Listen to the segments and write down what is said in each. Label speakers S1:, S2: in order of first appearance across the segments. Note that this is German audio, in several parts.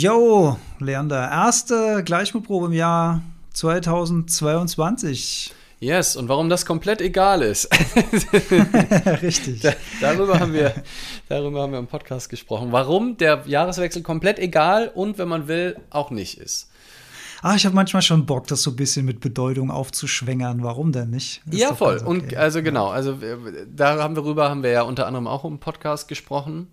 S1: Jo, Leander, erste Gleichmutprobe im Jahr 2022.
S2: Yes, und warum das komplett egal ist.
S1: Richtig.
S2: Da, darüber, haben wir, darüber haben wir im Podcast gesprochen. Warum der Jahreswechsel komplett egal und, wenn man will, auch nicht ist.
S1: Ah, ich habe manchmal schon Bock, das so ein bisschen mit Bedeutung aufzuschwängern. Warum denn nicht?
S2: Ist ja, voll. Okay. Und also genau, also da haben wir rüber, haben wir ja unter anderem auch im Podcast gesprochen.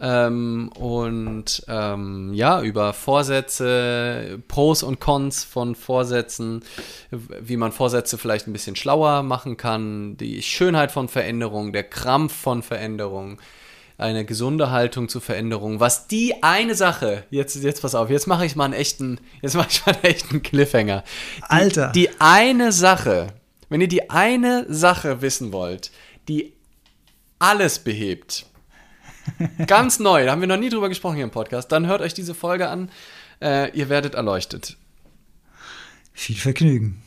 S2: Ähm, und ähm, ja, über Vorsätze, Pros und Cons von Vorsätzen, wie man Vorsätze vielleicht ein bisschen schlauer machen kann, die Schönheit von Veränderung, der Krampf von Veränderung, eine gesunde Haltung zu Veränderung. Was die eine Sache, jetzt, jetzt pass auf, jetzt mache ich mal einen echten, jetzt mache ich mal einen echten Cliffhanger. Die,
S1: Alter.
S2: Die eine Sache, wenn ihr die eine Sache wissen wollt, die alles behebt, Ganz neu, da haben wir noch nie drüber gesprochen hier im Podcast. Dann hört euch diese Folge an. Äh, ihr werdet erleuchtet.
S1: Viel Vergnügen.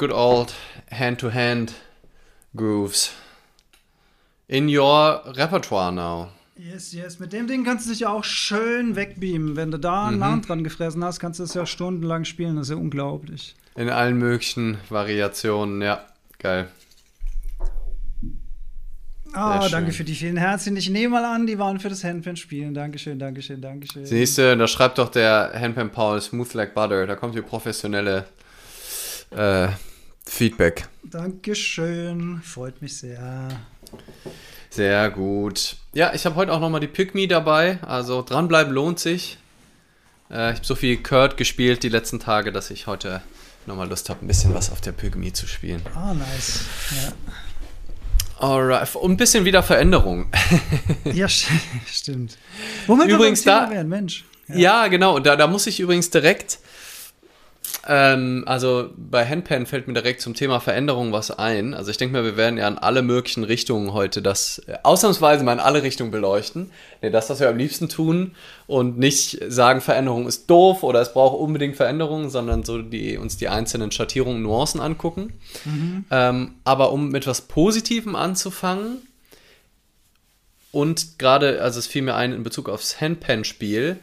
S2: Good, old hand-to-hand grooves in your repertoire now.
S1: Yes, yes. Mit dem Ding kannst du dich ja auch schön wegbeamen. Wenn du da einen mhm. Nahen dran gefressen hast, kannst du es ja stundenlang spielen. Das ist ja unglaublich.
S2: In allen möglichen Variationen, ja. Geil.
S1: Ah, oh, danke für die vielen Herzen. Ich nehme mal an, die waren für das Handpan spielen. Dankeschön, Dankeschön, Dankeschön.
S2: Siehst du, da schreibt doch der Handpan Paul Smooth Like Butter. Da kommt die professionelle äh, Feedback.
S1: Dankeschön, freut mich sehr.
S2: Sehr gut. Ja, ich habe heute auch nochmal die Pick Me dabei. Also dranbleiben lohnt sich. Äh, ich habe so viel Kurt gespielt die letzten Tage, dass ich heute nochmal Lust habe, ein bisschen was auf der Pick Me zu spielen.
S1: Ah, oh, nice. Ja.
S2: Alright, und ein bisschen wieder Veränderung.
S1: ja, stimmt. Womit
S2: übrigens
S1: wir da, werden, Mensch.
S2: Ja. ja, genau. Da, da muss ich übrigens direkt ähm, also bei Handpan fällt mir direkt zum Thema Veränderung was ein. Also ich denke mal, wir werden ja in alle möglichen Richtungen heute das äh, ausnahmsweise mal in alle Richtungen beleuchten. Nee, das, was wir am liebsten tun und nicht sagen, Veränderung ist doof oder es braucht unbedingt Veränderung, sondern so die, uns die einzelnen Schattierungen, Nuancen angucken. Mhm. Ähm, aber um mit was Positivem anzufangen und gerade, also es fiel mir ein in Bezug aufs Handpan-Spiel,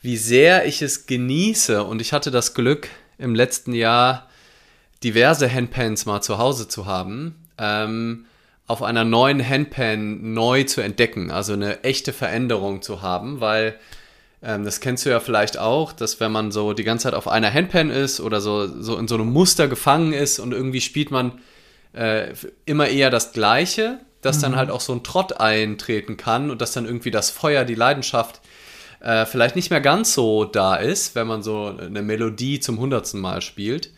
S2: wie sehr ich es genieße und ich hatte das Glück, im letzten Jahr diverse Handpans mal zu Hause zu haben, ähm, auf einer neuen Handpan neu zu entdecken, also eine echte Veränderung zu haben, weil ähm, das kennst du ja vielleicht auch, dass wenn man so die ganze Zeit auf einer Handpan ist oder so, so in so einem Muster gefangen ist und irgendwie spielt man äh, immer eher das Gleiche, dass mhm. dann halt auch so ein Trott eintreten kann und dass dann irgendwie das Feuer, die Leidenschaft äh, vielleicht nicht mehr ganz so da ist, wenn man so eine Melodie zum hundertsten Mal spielt.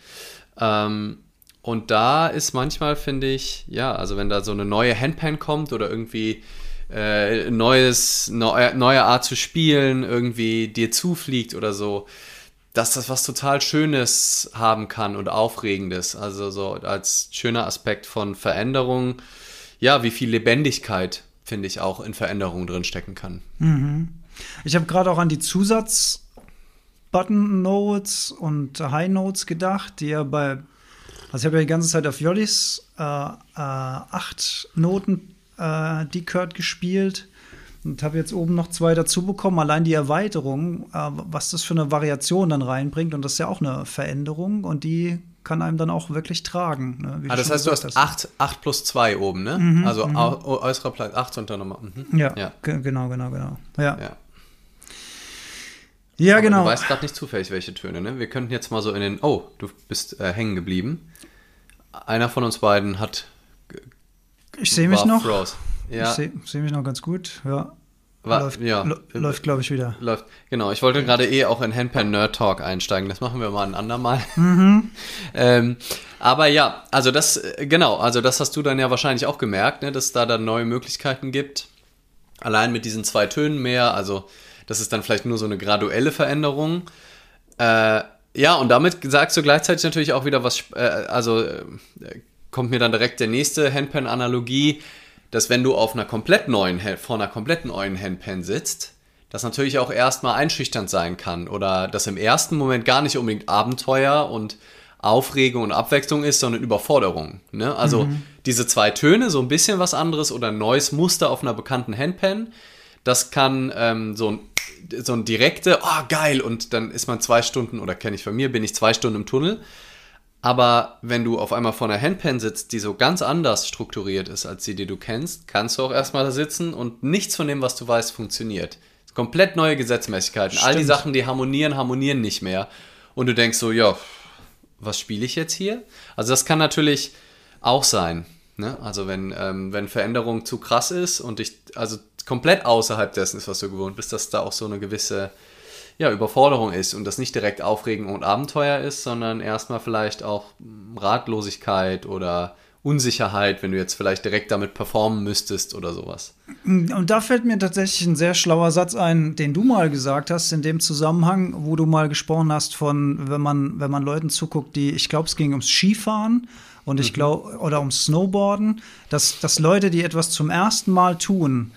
S2: Ähm, und da ist manchmal, finde ich, ja, also wenn da so eine neue Handpan kommt oder irgendwie äh, neues, neue, neue Art zu spielen, irgendwie dir zufliegt oder so, dass das was total Schönes haben kann und Aufregendes. Also so als schöner Aspekt von Veränderung, ja, wie viel Lebendigkeit finde ich, auch in Veränderungen drinstecken kann.
S1: Mhm. Ich habe gerade auch an die Zusatz-Button-Notes und High Notes gedacht, die ja bei, also ich habe ja die ganze Zeit auf Jollis äh, äh, acht Noten äh, Decurd gespielt und habe jetzt oben noch zwei dazu bekommen. Allein die Erweiterung, äh, was das für eine Variation dann reinbringt und das ist ja auch eine Veränderung und die kann einem dann auch wirklich tragen. Ne?
S2: Ah, das heißt, du hast 8, 8 plus 2 oben, ne? Mhm, also mhm. äußerer Platz 8 und dann nochmal.
S1: Mhm. Ja, ja. genau, genau, genau. Ja.
S2: ja.
S1: Ja, Aber genau.
S2: Du weißt gerade nicht zufällig, welche Töne, ne? Wir könnten jetzt mal so in den. Oh, du bist äh, hängen geblieben. Einer von uns beiden hat.
S1: Ich sehe mich noch.
S2: Froze. Ja.
S1: Ich sehe seh mich noch ganz gut, ja.
S2: War, läuft, ja.
S1: läuft glaube ich, wieder.
S2: Läuft, genau. Ich wollte gerade eh auch in Handpan Nerd Talk einsteigen. Das machen wir mal ein andermal.
S1: Mhm.
S2: ähm, aber ja, also das, äh, genau, also das hast du dann ja wahrscheinlich auch gemerkt, ne, dass es da dann neue Möglichkeiten gibt. Allein mit diesen zwei Tönen mehr, also das ist dann vielleicht nur so eine graduelle Veränderung. Äh, ja, und damit sagst du gleichzeitig natürlich auch wieder was, äh, also äh, kommt mir dann direkt der nächste Handpan-Analogie dass wenn du auf einer komplett neuen, vor einer komplett neuen Handpan sitzt, das natürlich auch erstmal einschüchternd sein kann oder das im ersten Moment gar nicht unbedingt Abenteuer und Aufregung und Abwechslung ist, sondern Überforderung. Ne? Also mhm. diese zwei Töne, so ein bisschen was anderes oder ein neues Muster auf einer bekannten Handpan, das kann ähm, so ein so ein direkte, oh geil, und dann ist man zwei Stunden, oder kenne ich von mir, bin ich zwei Stunden im Tunnel. Aber wenn du auf einmal vor einer Handpan sitzt, die so ganz anders strukturiert ist als die, die du kennst, kannst du auch erstmal da sitzen und nichts von dem, was du weißt, funktioniert. Komplett neue Gesetzmäßigkeiten. Stimmt. All die Sachen, die harmonieren, harmonieren nicht mehr. Und du denkst so, ja, was spiele ich jetzt hier? Also das kann natürlich auch sein. Ne? Also wenn, ähm, wenn Veränderung zu krass ist und dich, also komplett außerhalb dessen ist, was du gewohnt bist, dass da auch so eine gewisse ja, Überforderung ist und das nicht direkt Aufregung und Abenteuer ist, sondern erstmal vielleicht auch Ratlosigkeit oder Unsicherheit, wenn du jetzt vielleicht direkt damit performen müsstest oder sowas.
S1: Und da fällt mir tatsächlich ein sehr schlauer Satz ein, den du mal gesagt hast in dem Zusammenhang, wo du mal gesprochen hast von, wenn man, wenn man Leuten zuguckt, die, ich glaube, es ging ums Skifahren und ich mhm. glaube, oder ums Snowboarden, dass, dass Leute, die etwas zum ersten Mal tun,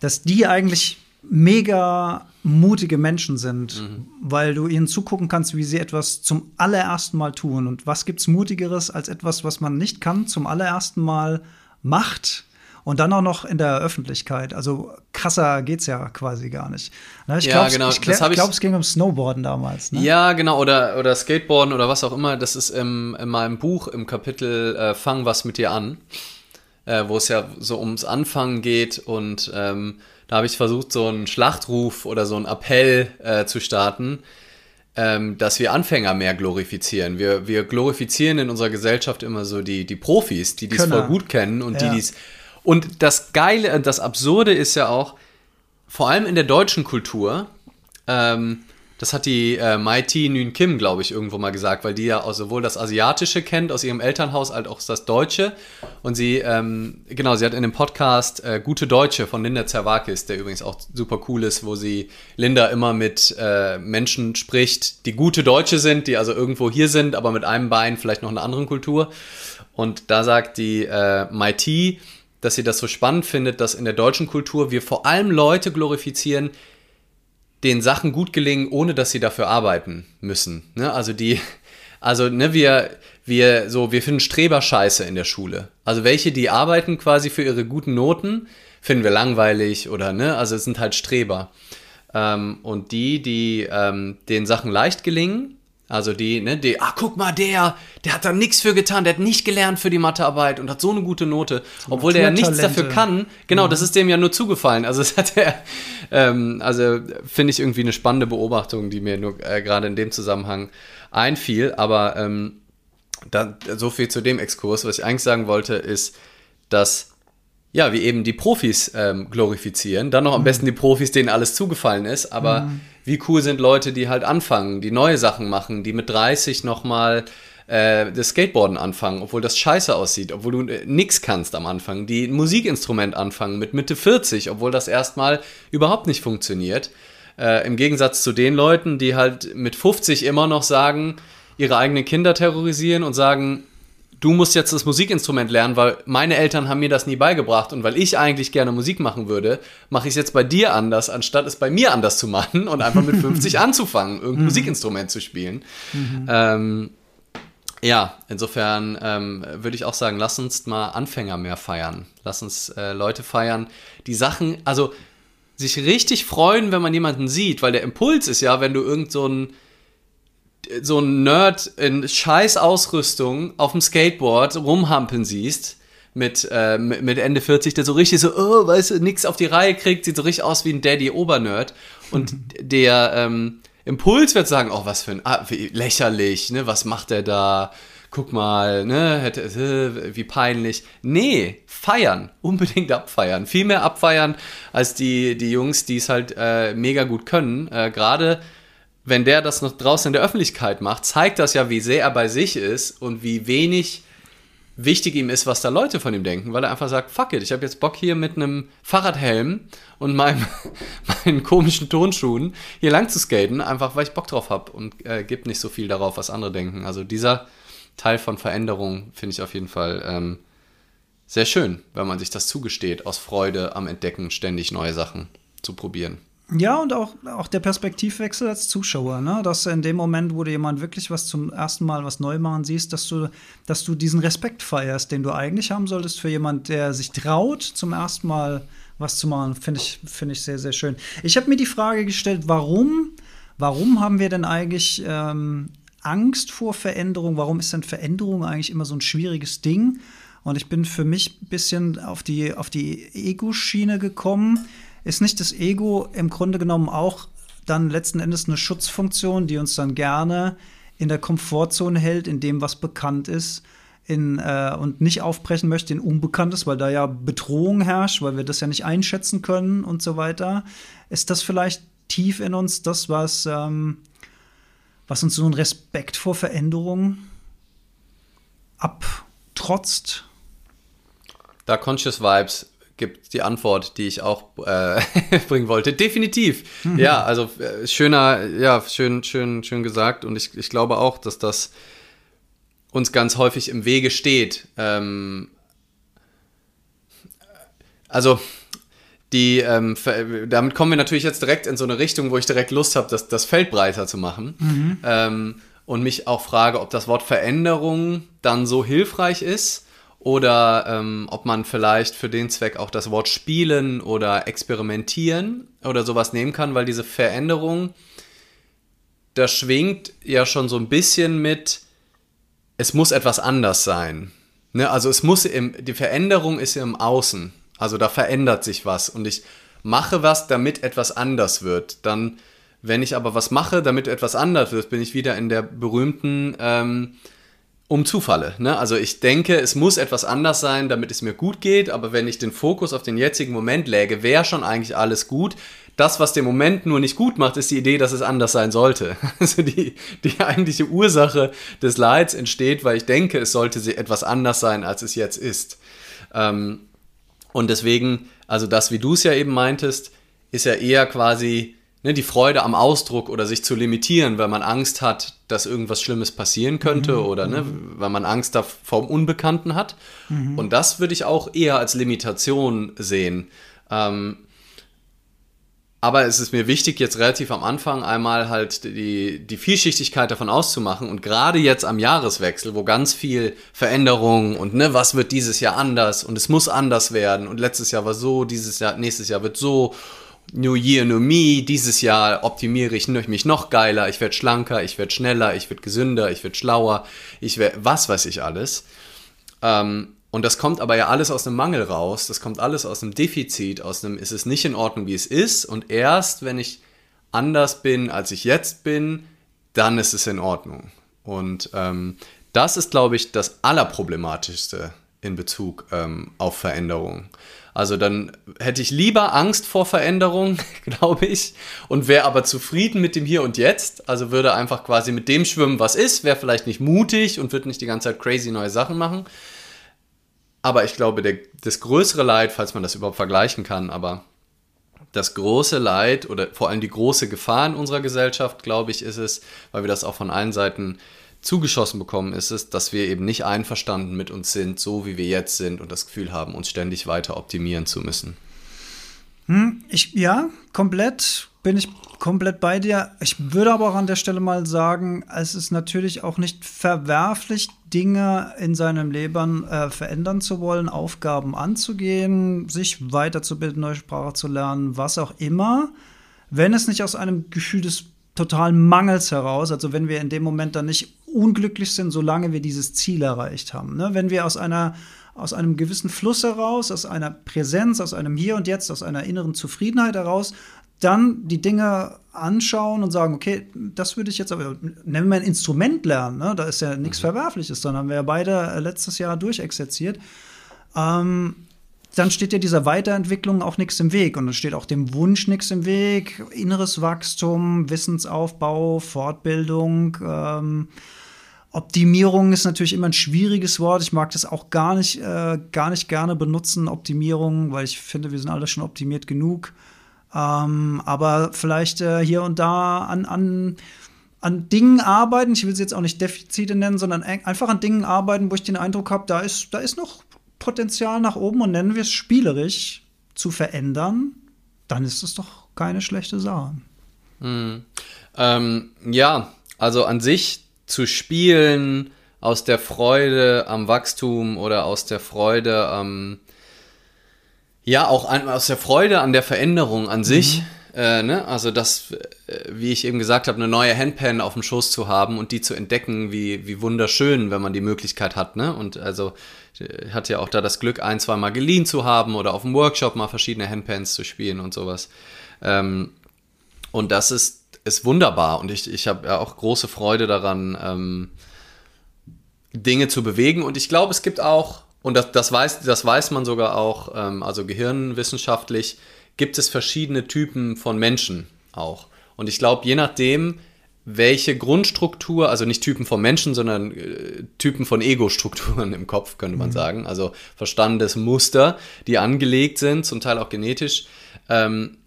S1: dass die eigentlich mega mutige Menschen sind, mhm. weil du ihnen zugucken kannst, wie sie etwas zum allerersten Mal tun. Und was gibt's mutigeres als etwas, was man nicht kann, zum allerersten Mal macht und dann auch noch in der Öffentlichkeit. Also krasser geht's ja quasi gar nicht. Ne, ich
S2: ja,
S1: glaube,
S2: genau.
S1: ich, ich glaube, es ging um Snowboarden damals. Ne?
S2: Ja, genau, oder, oder Skateboarden oder was auch immer. Das ist im, in meinem Buch im Kapitel äh, Fang was mit dir an, äh, wo es ja so ums Anfangen geht und ähm, da habe ich versucht, so einen Schlachtruf oder so einen Appell äh, zu starten, ähm, dass wir Anfänger mehr glorifizieren. Wir, wir glorifizieren in unserer Gesellschaft immer so die, die Profis, die dies voll gut kennen und ja. die dies. Und das Geile, das Absurde ist ja auch, vor allem in der deutschen Kultur, ähm, das hat die äh, Mighty Nguyen Kim, glaube ich, irgendwo mal gesagt, weil die ja auch sowohl das Asiatische kennt aus ihrem Elternhaus als auch das Deutsche. Und sie, ähm, genau, sie hat in dem Podcast äh, Gute Deutsche von Linda Zerwakis, der übrigens auch super cool ist, wo sie Linda immer mit äh, Menschen spricht, die gute Deutsche sind, die also irgendwo hier sind, aber mit einem Bein vielleicht noch einer anderen Kultur. Und da sagt die äh, Mighty, dass sie das so spannend findet, dass in der deutschen Kultur wir vor allem Leute glorifizieren, den Sachen gut gelingen, ohne dass sie dafür arbeiten müssen. Ne? Also die, also ne, wir, wir so, wir finden Streber scheiße in der Schule. Also welche, die arbeiten quasi für ihre guten Noten, finden wir langweilig oder ne, also es sind halt Streber. Ähm, und die, die ähm, den Sachen leicht gelingen, also die, ne, die, ah, guck mal, der, der hat da nichts für getan, der hat nicht gelernt für die Mathearbeit und hat so eine gute Note, obwohl der ja nichts dafür kann. Genau, mhm. das ist dem ja nur zugefallen. Also es hat er, ähm, also finde ich irgendwie eine spannende Beobachtung, die mir nur äh, gerade in dem Zusammenhang einfiel. Aber ähm, da, so viel zu dem Exkurs. Was ich eigentlich sagen wollte, ist, dass ja, wie eben die Profis ähm, glorifizieren. Dann noch am mhm. besten die Profis, denen alles zugefallen ist. Aber mhm. Wie cool sind Leute, die halt anfangen, die neue Sachen machen, die mit 30 nochmal äh, das Skateboarden anfangen, obwohl das scheiße aussieht, obwohl du äh, nix kannst am Anfang, die ein Musikinstrument anfangen mit Mitte 40, obwohl das erstmal überhaupt nicht funktioniert. Äh, Im Gegensatz zu den Leuten, die halt mit 50 immer noch sagen, ihre eigenen Kinder terrorisieren und sagen, du musst jetzt das Musikinstrument lernen, weil meine Eltern haben mir das nie beigebracht und weil ich eigentlich gerne Musik machen würde, mache ich es jetzt bei dir anders, anstatt es bei mir anders zu machen und einfach mit 50 anzufangen, irgendein mhm. Musikinstrument zu spielen. Mhm. Ähm, ja, insofern ähm, würde ich auch sagen, lass uns mal Anfänger mehr feiern. Lass uns äh, Leute feiern, die Sachen, also sich richtig freuen, wenn man jemanden sieht, weil der Impuls ist ja, wenn du irgend so ein so ein Nerd in scheiß Ausrüstung auf dem Skateboard rumhampeln siehst, mit, äh, mit Ende 40, der so richtig so, oh, weißt du, nix auf die Reihe kriegt, sieht so richtig aus wie ein Daddy-Obernerd. Und der ähm, Impuls wird sagen, oh, was für ein, ah, wie lächerlich, ne, was macht der da? Guck mal, ne, hätte, äh, wie peinlich. Nee, feiern, unbedingt abfeiern. Viel mehr abfeiern als die, die Jungs, die es halt äh, mega gut können. Äh, Gerade wenn der das noch draußen in der Öffentlichkeit macht, zeigt das ja, wie sehr er bei sich ist und wie wenig wichtig ihm ist, was da Leute von ihm denken, weil er einfach sagt, fuck it, ich habe jetzt Bock hier mit einem Fahrradhelm und meinem, meinen komischen Tonschuhen hier lang zu skaten, einfach weil ich Bock drauf habe und äh, gibt nicht so viel darauf, was andere denken. Also dieser Teil von Veränderung finde ich auf jeden Fall ähm, sehr schön, wenn man sich das zugesteht, aus Freude am Entdecken ständig neue Sachen zu probieren.
S1: Ja, und auch, auch der Perspektivwechsel als Zuschauer, ne? Dass in dem Moment, wo du jemand wirklich was zum ersten Mal was neu machen siehst, dass du, dass du diesen Respekt feierst, den du eigentlich haben solltest für jemand, der sich traut, zum ersten Mal was zu machen, finde ich, finde ich sehr, sehr schön. Ich habe mir die Frage gestellt, warum, warum haben wir denn eigentlich ähm, Angst vor Veränderung? Warum ist denn Veränderung eigentlich immer so ein schwieriges Ding? Und ich bin für mich ein bisschen auf die, auf die Ego-Schiene gekommen ist nicht das Ego im Grunde genommen auch dann letzten Endes eine Schutzfunktion, die uns dann gerne in der Komfortzone hält, in dem, was bekannt ist, in, äh, und nicht aufbrechen möchte in Unbekanntes, weil da ja Bedrohung herrscht, weil wir das ja nicht einschätzen können und so weiter. Ist das vielleicht tief in uns das, was, ähm, was uns so einen Respekt vor Veränderung abtrotzt?
S2: Da Conscious Vibes gibt die Antwort, die ich auch äh, bringen wollte. Definitiv. Mhm. Ja, also äh, schöner, ja, schön, schön, schön gesagt. Und ich, ich glaube auch, dass das uns ganz häufig im Wege steht. Ähm, also die, ähm, damit kommen wir natürlich jetzt direkt in so eine Richtung, wo ich direkt Lust habe, das, das Feld breiter zu machen. Mhm. Ähm, und mich auch frage, ob das Wort Veränderung dann so hilfreich ist oder ähm, ob man vielleicht für den Zweck auch das Wort spielen oder experimentieren oder sowas nehmen kann, weil diese Veränderung, da schwingt ja schon so ein bisschen mit, es muss etwas anders sein. Ne? Also es muss im, die Veränderung ist im Außen. Also da verändert sich was und ich mache was, damit etwas anders wird. Dann, wenn ich aber was mache, damit etwas anders wird, bin ich wieder in der berühmten ähm, um Zufalle. Ne? Also ich denke, es muss etwas anders sein, damit es mir gut geht, aber wenn ich den Fokus auf den jetzigen Moment läge, wäre schon eigentlich alles gut. Das, was den Moment nur nicht gut macht, ist die Idee, dass es anders sein sollte. Also die, die eigentliche Ursache des Leids entsteht, weil ich denke, es sollte etwas anders sein, als es jetzt ist. Ähm, und deswegen, also das, wie du es ja eben meintest, ist ja eher quasi ne, die Freude am Ausdruck oder sich zu limitieren, weil man Angst hat, dass irgendwas Schlimmes passieren könnte mhm. oder ne, mhm. weil man Angst vor dem Unbekannten hat. Mhm. Und das würde ich auch eher als Limitation sehen. Ähm, aber es ist mir wichtig, jetzt relativ am Anfang einmal halt die, die Vielschichtigkeit davon auszumachen. Und gerade jetzt am Jahreswechsel, wo ganz viel Veränderung und ne, was wird dieses Jahr anders und es muss anders werden und letztes Jahr war so, dieses Jahr, nächstes Jahr wird so New Year, New Me, dieses Jahr optimiere ich mich noch geiler, ich werde schlanker, ich werde schneller, ich werde gesünder, ich werde schlauer, ich werde, was weiß ich alles. Ähm, und das kommt aber ja alles aus einem Mangel raus, das kommt alles aus einem Defizit, aus einem, ist es nicht in Ordnung, wie es ist. Und erst, wenn ich anders bin, als ich jetzt bin, dann ist es in Ordnung. Und ähm, das ist, glaube ich, das Allerproblematischste in Bezug ähm, auf Veränderung. Also dann hätte ich lieber Angst vor Veränderung, glaube ich, und wäre aber zufrieden mit dem Hier und Jetzt. Also würde einfach quasi mit dem schwimmen, was ist, wäre vielleicht nicht mutig und würde nicht die ganze Zeit crazy neue Sachen machen. Aber ich glaube, der, das größere Leid, falls man das überhaupt vergleichen kann, aber das große Leid oder vor allem die große Gefahr in unserer Gesellschaft, glaube ich, ist es, weil wir das auch von allen Seiten zugeschossen bekommen, ist es, dass wir eben nicht einverstanden mit uns sind, so wie wir jetzt sind und das Gefühl haben, uns ständig weiter optimieren zu müssen.
S1: Hm, ich, ja, komplett bin ich komplett bei dir. Ich würde aber auch an der Stelle mal sagen, es ist natürlich auch nicht verwerflich, Dinge in seinem Leben äh, verändern zu wollen, Aufgaben anzugehen, sich weiterzubilden, neue Sprache zu lernen, was auch immer, wenn es nicht aus einem Gefühl des totalen Mangels heraus, also wenn wir in dem Moment dann nicht unglücklich sind, solange wir dieses Ziel erreicht haben. Ne? Wenn wir aus einer aus einem gewissen Fluss heraus, aus einer Präsenz, aus einem Hier und Jetzt, aus einer inneren Zufriedenheit heraus dann die Dinge anschauen und sagen, okay, das würde ich jetzt aber, nennen wir ein Instrument lernen, ne? da ist ja nichts mhm. Verwerfliches, dann haben wir ja beide äh, letztes Jahr durchexerziert. Ähm, dann steht ja dieser Weiterentwicklung auch nichts im Weg und dann steht auch dem Wunsch nichts im Weg, inneres Wachstum, Wissensaufbau, Fortbildung. Ähm, Optimierung ist natürlich immer ein schwieriges Wort. Ich mag das auch gar nicht, äh, gar nicht gerne benutzen, Optimierung, weil ich finde, wir sind alle schon optimiert genug. Ähm, aber vielleicht äh, hier und da an, an, an Dingen arbeiten, ich will sie jetzt auch nicht Defizite nennen, sondern einfach an Dingen arbeiten, wo ich den Eindruck habe, da ist, da ist noch Potenzial nach oben und nennen wir es spielerisch zu verändern, dann ist es doch keine schlechte Sache.
S2: Hm. Ähm, ja, also an sich zu spielen aus der Freude am Wachstum oder aus der Freude am ja, auch ein, aus der Freude an der Veränderung an sich. Mhm. Äh, ne? Also das, äh, wie ich eben gesagt habe, eine neue Handpan auf dem Schoß zu haben und die zu entdecken, wie, wie wunderschön, wenn man die Möglichkeit hat. Ne? Und also ich hatte ja auch da das Glück, ein, zwei Mal geliehen zu haben oder auf dem Workshop mal verschiedene Handpans zu spielen und sowas. Ähm, und das ist, ist wunderbar und ich, ich habe ja auch große Freude daran, ähm, Dinge zu bewegen. Und ich glaube, es gibt auch und das, das, weiß, das weiß man sogar auch, ähm, also gehirnwissenschaftlich gibt es verschiedene Typen von Menschen auch. Und ich glaube, je nachdem, welche Grundstruktur, also nicht Typen von Menschen, sondern äh, Typen von Ego-Strukturen im Kopf, könnte man mhm. sagen, also Verstandesmuster, die angelegt sind, zum Teil auch genetisch, ähm,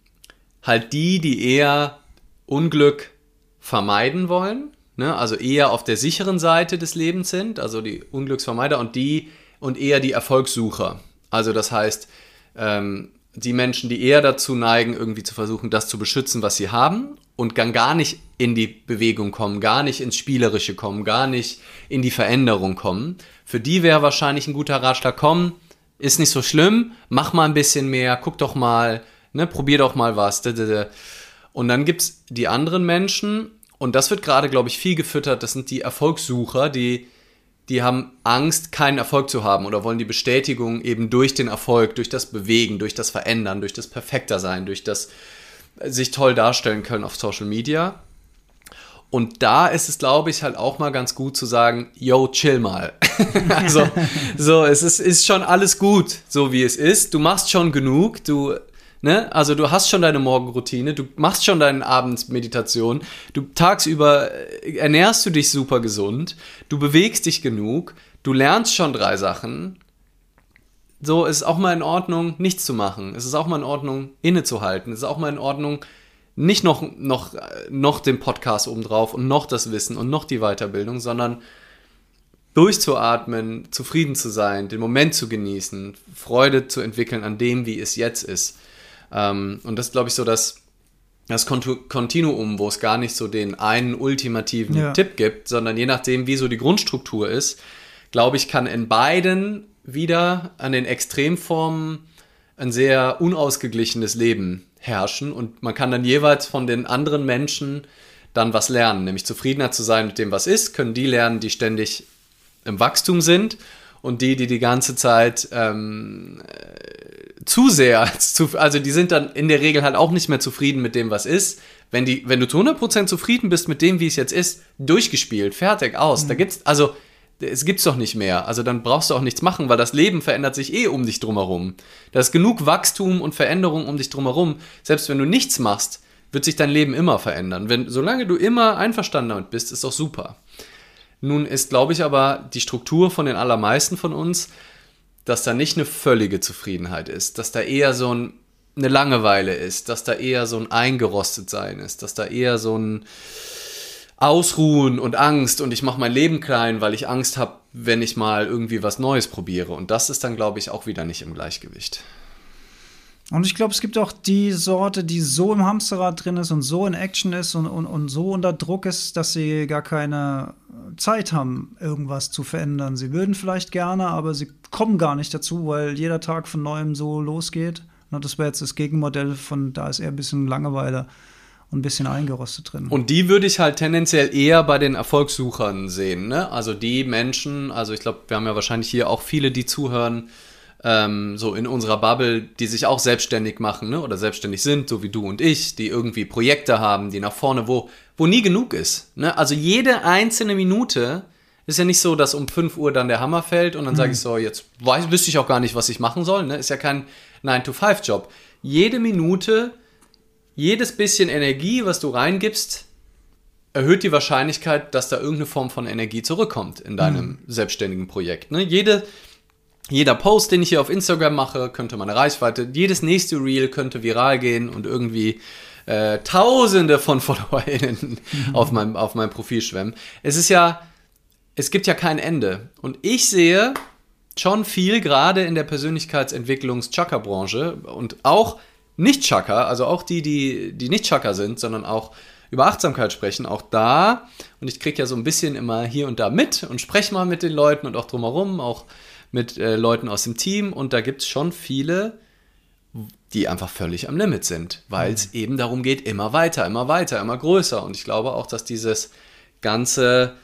S2: halt die, die eher Unglück vermeiden wollen, ne? also eher auf der sicheren Seite des Lebens sind, also die Unglücksvermeider und die, und eher die Erfolgssucher. Also das heißt, ähm, die Menschen, die eher dazu neigen, irgendwie zu versuchen, das zu beschützen, was sie haben und dann gar nicht in die Bewegung kommen, gar nicht ins Spielerische kommen, gar nicht in die Veränderung kommen. Für die wäre wahrscheinlich ein guter Ratschlag, komm, ist nicht so schlimm, mach mal ein bisschen mehr, guck doch mal, ne, probier doch mal was. Und dann gibt es die anderen Menschen, und das wird gerade, glaube ich, viel gefüttert, das sind die Erfolgssucher, die die haben Angst, keinen Erfolg zu haben oder wollen die Bestätigung eben durch den Erfolg, durch das Bewegen, durch das Verändern, durch das Perfekter sein, durch das sich toll darstellen können auf Social Media. Und da ist es, glaube ich, halt auch mal ganz gut zu sagen, yo, chill mal. also, so, es ist, ist schon alles gut, so wie es ist. Du machst schon genug, du Ne? Also du hast schon deine Morgenroutine, du machst schon deine Abendsmeditation, du tagsüber äh, ernährst du dich super gesund, du bewegst dich genug, du lernst schon drei Sachen. So ist auch mal in Ordnung, nichts zu machen. Es ist auch mal in Ordnung, innezuhalten. Es ist auch mal in Ordnung, nicht noch, noch, noch den Podcast obendrauf und noch das Wissen und noch die Weiterbildung, sondern durchzuatmen, zufrieden zu sein, den Moment zu genießen, Freude zu entwickeln an dem, wie es jetzt ist. Ähm, und das ist, glaube ich, so das, das Kontinuum, wo es gar nicht so den einen ultimativen ja. Tipp gibt, sondern je nachdem, wie so die Grundstruktur ist, glaube ich, kann in beiden wieder an den Extremformen ein sehr unausgeglichenes Leben herrschen. Und man kann dann jeweils von den anderen Menschen dann was lernen, nämlich zufriedener zu sein mit dem, was ist, können die lernen, die ständig im Wachstum sind. Und die, die die ganze Zeit ähm, zu sehr, also die sind dann in der Regel halt auch nicht mehr zufrieden mit dem, was ist. Wenn, die, wenn du zu 100% zufrieden bist mit dem, wie es jetzt ist, durchgespielt, fertig, aus. Mhm. Da gibt's, also, es gibt's doch nicht mehr. Also dann brauchst du auch nichts machen, weil das Leben verändert sich eh um dich drumherum. Da ist genug Wachstum und Veränderung um dich drumherum. Selbst wenn du nichts machst, wird sich dein Leben immer verändern. Wenn, solange du immer einverstanden damit bist, ist doch super. Nun ist, glaube ich, aber die Struktur von den allermeisten von uns, dass da nicht eine völlige Zufriedenheit ist, dass da eher so ein, eine Langeweile ist, dass da eher so ein eingerostet sein ist, dass da eher so ein Ausruhen und Angst und ich mache mein Leben klein, weil ich Angst habe, wenn ich mal irgendwie was Neues probiere. Und das ist dann, glaube ich, auch wieder nicht im Gleichgewicht.
S1: Und ich glaube, es gibt auch die Sorte, die so im Hamsterrad drin ist und so in Action ist und, und, und so unter Druck ist, dass sie gar keine Zeit haben, irgendwas zu verändern. Sie würden vielleicht gerne, aber sie kommen gar nicht dazu, weil jeder Tag von neuem so losgeht. Und das wäre jetzt das Gegenmodell von, da ist eher ein bisschen Langeweile und ein bisschen eingerostet drin.
S2: Und die würde ich halt tendenziell eher bei den Erfolgssuchern sehen. Ne? Also die Menschen, also ich glaube, wir haben ja wahrscheinlich hier auch viele, die zuhören, ähm, so in unserer Bubble, die sich auch selbstständig machen ne? oder selbstständig sind, so wie du und ich, die irgendwie Projekte haben, die nach vorne, wo, wo nie genug ist. Ne? Also jede einzelne Minute ist ja nicht so, dass um 5 Uhr dann der Hammer fällt und dann mhm. sage ich so, jetzt weiß, wüsste ich auch gar nicht, was ich machen soll. Ne? Ist ja kein 9-to-5-Job. Jede Minute jedes bisschen Energie, was du reingibst, erhöht die Wahrscheinlichkeit, dass da irgendeine Form von Energie zurückkommt in deinem mhm. selbstständigen Projekt. Ne? Jede, jeder Post, den ich hier auf Instagram mache, könnte meine Reichweite, jedes nächste Reel könnte viral gehen und irgendwie äh, Tausende von FollowerInnen mhm. auf, meinem, auf meinem Profil schwemmen. Es ist ja, es gibt ja kein Ende. Und ich sehe schon viel, gerade in der Persönlichkeitsentwicklungs-Chakra-Branche und auch nicht Chakra, also auch die, die, die nicht Chakra sind, sondern auch über Achtsamkeit sprechen, auch da, und ich kriege ja so ein bisschen immer hier und da mit und spreche mal mit den Leuten und auch drumherum, auch mit äh, Leuten aus dem Team, und da gibt es schon viele, die einfach völlig am Limit sind, weil es mhm. eben darum geht, immer weiter, immer weiter, immer größer. Und ich glaube auch, dass dieses ganze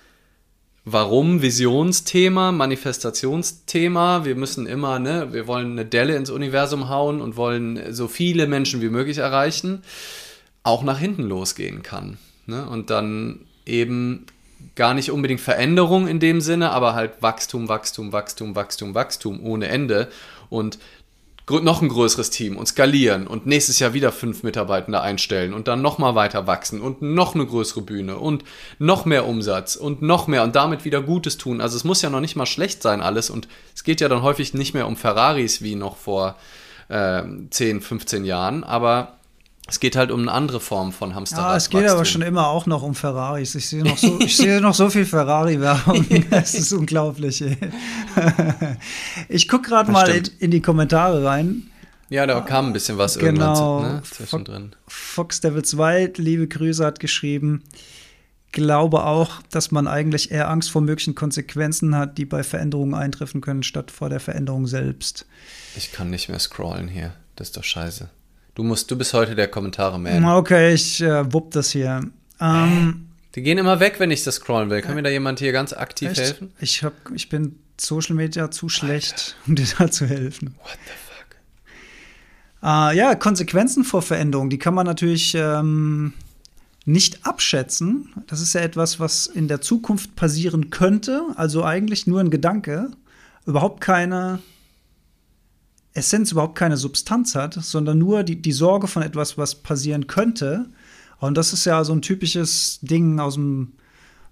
S2: Warum Visionsthema, Manifestationsthema. Wir müssen immer, ne, wir wollen eine Delle ins Universum hauen und wollen so viele Menschen wie möglich erreichen, auch nach hinten losgehen kann. Ne? Und dann eben gar nicht unbedingt Veränderung in dem Sinne, aber halt Wachstum, Wachstum, Wachstum, Wachstum, Wachstum ohne Ende. Und noch ein größeres Team und skalieren und nächstes Jahr wieder fünf Mitarbeitende einstellen und dann nochmal weiter wachsen und noch eine größere Bühne und noch mehr Umsatz und noch mehr und damit wieder Gutes tun. Also es muss ja noch nicht mal schlecht sein alles und es geht ja dann häufig nicht mehr um Ferraris wie noch vor äh, 10, 15 Jahren, aber es geht halt um eine andere Form von Hamsterrad.
S1: Ja, es geht aber schon immer auch noch um Ferraris. Ich sehe noch so, ich sehe noch so viel Ferrari-Werbung. Es ist unglaublich. Ich gucke gerade mal in, in, die Kommentare rein.
S2: Ja, da kam ein bisschen was
S1: genau, irgendwann ne, zwischendrin. Fox Devils Wild, liebe Grüße, hat geschrieben. Glaube auch, dass man eigentlich eher Angst vor möglichen Konsequenzen hat, die bei Veränderungen eintreffen können, statt vor der Veränderung selbst.
S2: Ich kann nicht mehr scrollen hier. Das ist doch scheiße. Du musst, du bist heute der Kommentare-Man.
S1: Okay, ich äh, wupp das hier. Ähm,
S2: die gehen immer weg, wenn ich das scrollen will. Kann mir da jemand hier ganz aktiv echt? helfen?
S1: Ich, hab, ich bin Social Media zu schlecht, Alter. um dir da zu helfen. What the fuck? Äh, ja, Konsequenzen vor Veränderung, die kann man natürlich ähm, nicht abschätzen. Das ist ja etwas, was in der Zukunft passieren könnte. Also eigentlich nur ein Gedanke. Überhaupt keine Essenz überhaupt keine Substanz hat, sondern nur die, die Sorge von etwas, was passieren könnte. Und das ist ja so ein typisches Ding aus dem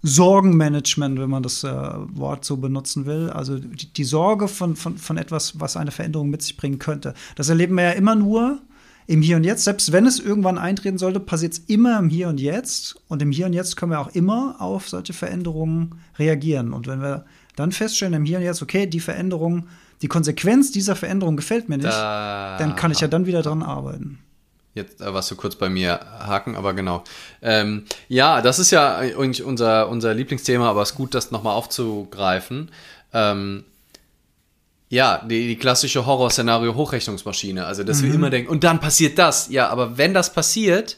S1: Sorgenmanagement, wenn man das äh, Wort so benutzen will. Also die, die, Sorge von, von, von etwas, was eine Veränderung mit sich bringen könnte. Das erleben wir ja immer nur im Hier und Jetzt. Selbst wenn es irgendwann eintreten sollte, passiert es immer im Hier und Jetzt. Und im Hier und Jetzt können wir auch immer auf solche Veränderungen reagieren. Und wenn wir dann feststellen im Hier und Jetzt, okay, die Veränderung die Konsequenz dieser Veränderung gefällt mir nicht, da dann kann ich ja dann wieder dran arbeiten.
S2: Jetzt äh, warst du kurz bei mir haken, aber genau. Ähm, ja, das ist ja eigentlich unser, unser Lieblingsthema, aber es ist gut, das nochmal aufzugreifen. Ähm, ja, die, die klassische Horrorszenario-Hochrechnungsmaschine. Also, dass mhm. wir immer denken, und dann passiert das. Ja, aber wenn das passiert,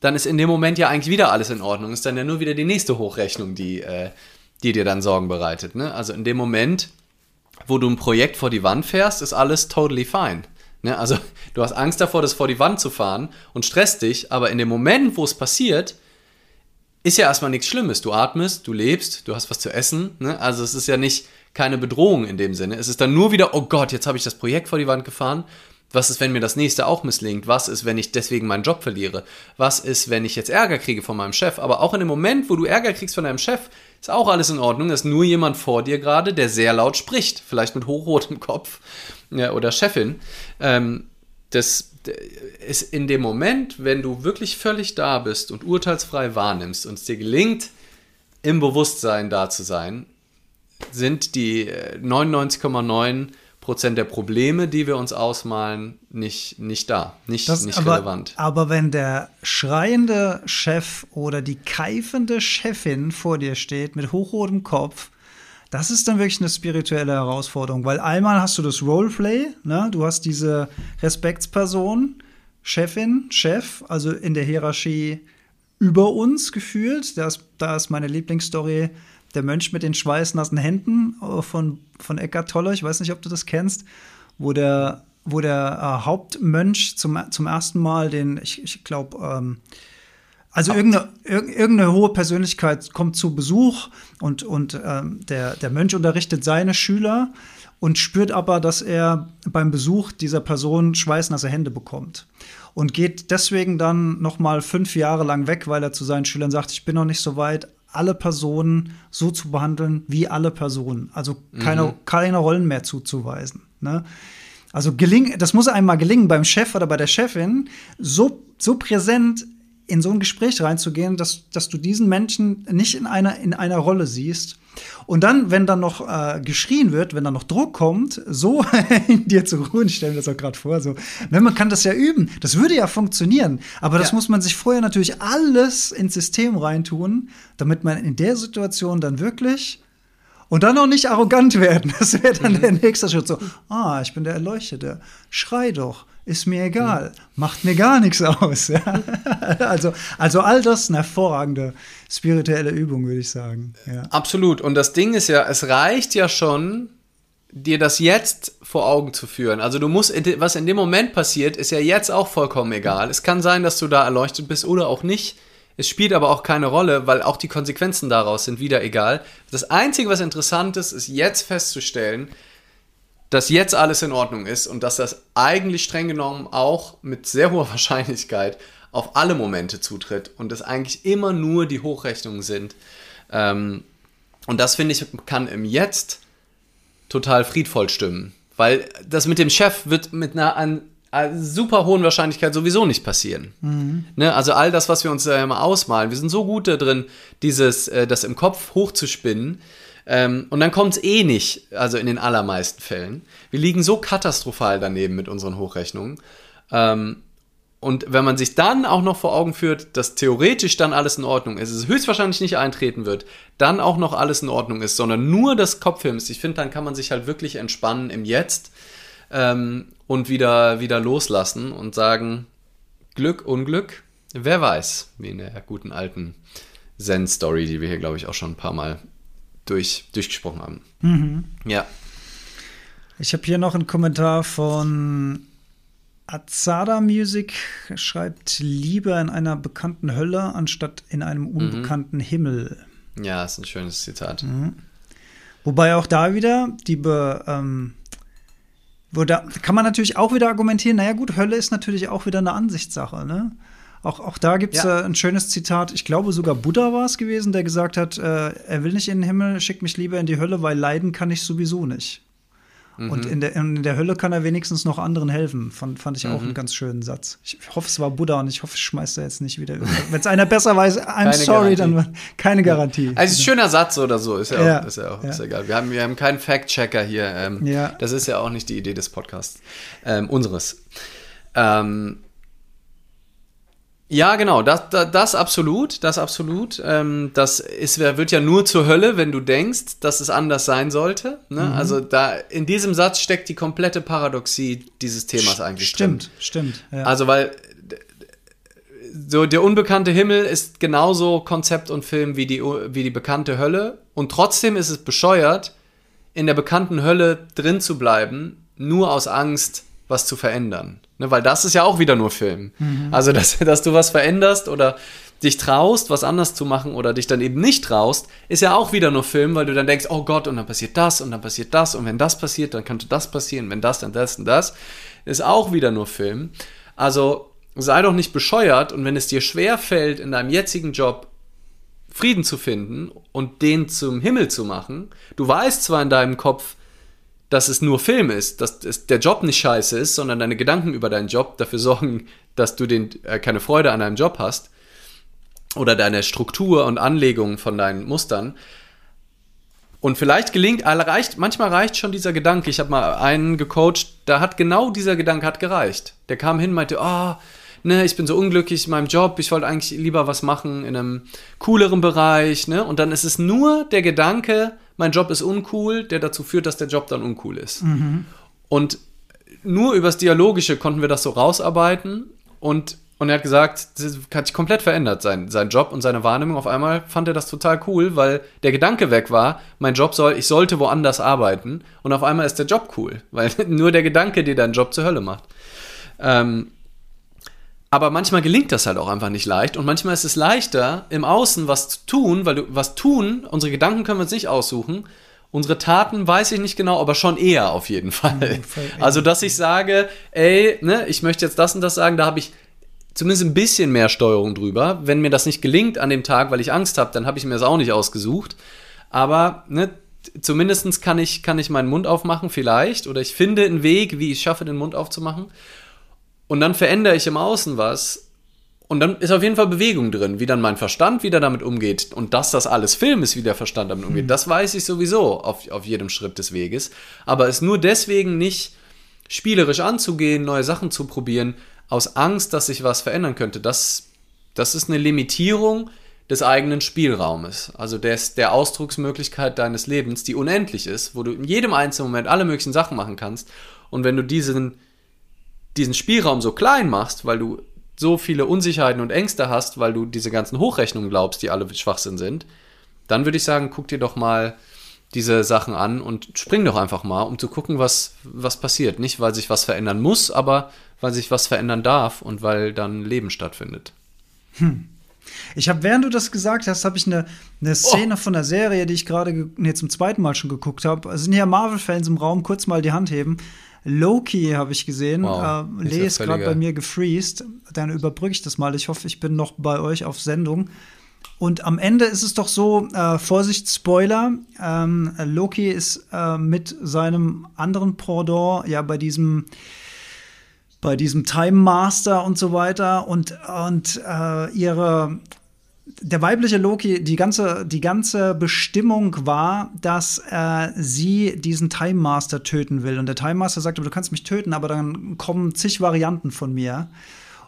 S2: dann ist in dem Moment ja eigentlich wieder alles in Ordnung. Ist dann ja nur wieder die nächste Hochrechnung, die, äh, die dir dann Sorgen bereitet. Ne? Also in dem Moment wo du ein Projekt vor die Wand fährst, ist alles totally fine. Ne? Also du hast Angst davor, das vor die Wand zu fahren und stresst dich, aber in dem Moment, wo es passiert, ist ja erstmal nichts Schlimmes. Du atmest, du lebst, du hast was zu essen. Ne? Also es ist ja nicht keine Bedrohung in dem Sinne. Es ist dann nur wieder, oh Gott, jetzt habe ich das Projekt vor die Wand gefahren. Was ist, wenn mir das nächste auch misslingt? Was ist, wenn ich deswegen meinen Job verliere? Was ist, wenn ich jetzt Ärger kriege von meinem Chef? Aber auch in dem Moment, wo du Ärger kriegst von deinem Chef, ist auch alles in Ordnung. Da ist nur jemand vor dir gerade, der sehr laut spricht. Vielleicht mit hochrotem Kopf ja, oder Chefin. Ähm, das, ist in dem Moment, wenn du wirklich völlig da bist und urteilsfrei wahrnimmst und es dir gelingt, im Bewusstsein da zu sein, sind die 99,9 äh, Prozent der Probleme, die wir uns ausmalen, nicht, nicht da, nicht,
S1: Das-
S2: nicht
S1: aber,
S2: relevant.
S1: Aber wenn der schreiende Chef oder die keifende Chefin vor dir steht mit hochrotem Kopf, das ist dann wirklich eine spirituelle Herausforderung, weil einmal hast du das Roleplay, ne? du hast diese Respektsperson, Chefin, Chef, also in der Hierarchie über uns gefühlt. Da ist, da ist meine Lieblingsstory der Mönch mit den schweißnassen Händen äh, von, von Eckart Tolle. Ich weiß nicht, ob du das kennst, wo der, wo der äh, Hauptmönch zum, zum ersten Mal den, ich, ich glaube, ähm, also irgendeine, irg- irgendeine hohe Persönlichkeit kommt zu Besuch und, und ähm, der, der Mönch unterrichtet seine Schüler und spürt aber, dass er beim Besuch dieser Person schweißnasse Hände bekommt. Und geht deswegen dann noch mal fünf Jahre lang weg, weil er zu seinen Schülern sagt, ich bin noch nicht so weit, alle Personen so zu behandeln wie alle Personen. Also keine, keine Rollen mehr zuzuweisen. Ne? Also geling, das muss einmal gelingen beim Chef oder bei der Chefin, so, so präsent in so ein Gespräch reinzugehen, dass, dass du diesen Menschen nicht in einer, in einer Rolle siehst. Und dann, wenn dann noch äh, geschrien wird, wenn dann noch Druck kommt, so in dir zu ruhen, ich stelle mir das auch gerade vor, so, ne, man kann das ja üben, das würde ja funktionieren, aber das
S2: Ja.
S1: muss man sich vorher natürlich alles ins System reintun, damit man in der Situation dann wirklich und dann auch nicht arrogant werden. Das wäre dann der nächste Schritt. So, ah, ich bin der Erleuchtete. Schrei doch. Ist mir egal. Macht mir gar nichts aus. Ja? Also, also all das eine hervorragende spirituelle Übung, würde ich sagen. Ja.
S2: Absolut. Und das Ding ist ja, es reicht ja schon, dir das jetzt vor Augen zu führen. Also du musst, was in dem Moment passiert, ist ja jetzt auch vollkommen egal. Es kann sein, dass du da erleuchtet bist oder auch nicht. Es spielt aber auch keine Rolle, weil auch die Konsequenzen daraus sind wieder egal. Das Einzige, was interessant ist, ist jetzt festzustellen, dass jetzt alles in Ordnung ist und dass das eigentlich streng genommen auch mit sehr hoher Wahrscheinlichkeit auf alle Momente zutritt und es eigentlich immer nur die Hochrechnungen sind. Ähm, und das finde ich kann im Jetzt total friedvoll stimmen, weil das mit dem Chef wird mit einer super hohen Wahrscheinlichkeit sowieso nicht passieren. Ne? Also all das, was wir uns da immer ausmalen, wir sind so gut da drin, dieses, äh, das im Kopf hochzuspinnen. Ähm, und dann kommt es eh nicht, also in den allermeisten Fällen. Wir liegen so katastrophal daneben mit unseren Hochrechnungen. Ähm, und wenn man sich dann auch noch vor Augen führt, dass theoretisch dann alles in Ordnung ist, es höchstwahrscheinlich nicht eintreten wird, dann auch noch alles in Ordnung ist, sondern nur das Kopfhirn ist, ich finde, dann kann man sich halt wirklich entspannen im Jetzt ähm, und wieder, wieder loslassen und sagen, Glück, Unglück, wer weiß, wie in der guten alten Zen-Story, die wir hier, glaube ich, auch schon ein paar Mal durch, durchgesprochen haben. Ja.
S1: Ich habe hier noch einen Kommentar von Azada Music, schreibt lieber in einer bekannten Hölle anstatt in einem unbekannten Himmel.
S2: Ja, ist ein schönes Zitat.
S1: Wobei auch da wieder die Be, ähm, wo da kann man natürlich auch wieder argumentieren, naja gut, Hölle ist natürlich auch wieder eine Ansichtssache, ne? Auch, auch da gibt es
S2: Ja.
S1: äh, ein schönes Zitat, ich glaube sogar Buddha war es gewesen, der gesagt hat, äh, er will nicht in den Himmel, schickt mich lieber in die Hölle, weil leiden kann ich sowieso nicht. Und in der, in der Hölle kann er wenigstens noch anderen helfen. Fand, fand ich auch einen ganz schönen Satz. Ich hoffe, es war Buddha und ich hoffe, es schmeißt er jetzt nicht wieder. Wenn es einer besser weiß, I'm
S2: Keine
S1: sorry,
S2: Garantie.
S1: dann keine Garantie.
S2: Also ein schöner Satz oder so, ist ja,
S1: Ja,
S2: auch, ist ja auch
S1: ja.
S2: Ist egal. Wir haben, wir haben keinen Fact-Checker hier. Ähm,
S1: Ja.
S2: Das ist ja auch nicht die Idee des Podcasts. Ähm, unseres. Ähm, ja, genau, das, das, das absolut, das absolut. Ähm, das ist, wird ja nur zur Hölle, wenn du denkst, dass es anders sein sollte. Ne?
S1: Mhm.
S2: Also da in diesem Satz steckt die komplette Paradoxie dieses Themas eigentlich drin.
S1: Stimmt, stimmt. Ja.
S2: Also, weil so der unbekannte Himmel ist genauso Konzept und Film wie die, wie die bekannte Hölle. Und trotzdem ist es bescheuert, in der bekannten Hölle drin zu bleiben, nur aus Angst, was zu verändern. Ne, weil das ist ja auch wieder nur Film. Also, dass, dass du was veränderst oder dich traust, was anders zu machen oder dich dann eben nicht traust, ist ja auch wieder nur Film, weil du dann denkst, oh Gott, und dann passiert das und dann passiert das und wenn das passiert, dann könnte das passieren, wenn das, dann das und das. Ist auch wieder nur Film. Also sei doch nicht bescheuert und wenn es dir schwer fällt, in deinem jetzigen Job Frieden zu finden und den zum Himmel zu machen, du weißt zwar in deinem Kopf, dass es nur Film ist, dass es, der Job nicht scheiße ist, sondern deine Gedanken über deinen Job dafür sorgen, dass du den, äh, keine Freude an deinem Job hast oder deine Struktur und Anlegung von deinen Mustern. Und vielleicht gelingt, reicht, manchmal reicht schon dieser Gedanke. Ich habe mal einen gecoacht, da hat genau dieser Gedanke hat gereicht. Der kam hin, meinte, oh, ne, ich bin so unglücklich in meinem Job, ich wollte eigentlich lieber was machen in einem cooleren Bereich, ne? Und dann ist es nur der Gedanke, mein Job ist uncool, der dazu führt, dass der Job dann uncool ist. Mhm. Und nur übers Dialogische konnten wir das so rausarbeiten und und er hat gesagt, das hat sich komplett verändert, sein, sein Job und seine Wahrnehmung. Auf einmal fand er das total cool, weil der Gedanke weg war, mein Job soll, ich sollte woanders arbeiten. Und auf einmal ist der Job cool, weil nur der Gedanke dir deinen Job zur Hölle macht. Ähm, aber manchmal gelingt das halt auch einfach nicht leicht. Und manchmal ist es leichter, im Außen was zu tun, weil du was tun, unsere Gedanken können wir uns nicht aussuchen. Unsere Taten weiß ich nicht genau, aber schon eher auf jeden Fall. Also, dass ich sage, ey, ne, ich möchte jetzt das und das sagen, da habe ich zumindest ein bisschen mehr Steuerung drüber. Wenn mir das nicht gelingt an dem Tag, weil ich Angst habe, dann habe ich mir das auch nicht ausgesucht. Aber ne, zumindest kann ich, kann ich meinen Mund aufmachen, vielleicht. Oder ich finde einen Weg, wie ich schaffe, den Mund aufzumachen. Und dann verändere ich im Außen was. Und dann ist auf jeden Fall Bewegung drin, wie dann mein Verstand wieder damit umgeht. Und dass das alles Film ist, wie der Verstand damit umgeht, mhm. das weiß ich sowieso auf, auf jedem Schritt des Weges. Aber es nur deswegen nicht spielerisch anzugehen, neue Sachen zu probieren, aus Angst, dass sich was verändern könnte, das, das ist eine Limitierung des eigenen Spielraumes, also des, der Ausdrucksmöglichkeit deines Lebens, die unendlich ist, wo du in jedem einzelnen Moment alle möglichen Sachen machen kannst. Und wenn du diesen, diesen Spielraum so klein machst, weil du so viele Unsicherheiten und Ängste hast, weil du diese ganzen Hochrechnungen glaubst, die alle Schwachsinn sind, dann würde ich sagen, guck dir doch mal diese Sachen an und spring doch einfach mal, um zu gucken, was, was passiert. Nicht, weil sich was verändern muss, aber weil sich was verändern darf und weil dann Leben stattfindet.
S1: Hm. Ich habe, während du das gesagt hast, habe ich eine, eine Szene oh. von der Serie, die ich gerade nee, zum zweiten Mal schon geguckt habe. Es sind hier Marvel-Fans im Raum, kurz mal die Hand heben. Loki habe ich gesehen. Wow. Äh, Lee ist gerade bei mir gefreezed. Dann überbrücke ich das mal. Ich hoffe, ich bin noch bei euch auf Sendung. Und am Ende ist es doch so, äh, Vorsicht, Spoiler, ähm, Loki ist äh, mit seinem anderen Pendant ja bei diesem bei diesem Time Master und so weiter und, und äh, ihre der weibliche Loki, die ganze, die ganze Bestimmung war, dass äh, sie diesen Time Master töten will. Und der Time Master sagt, du kannst mich töten, aber dann kommen zig Varianten von mir.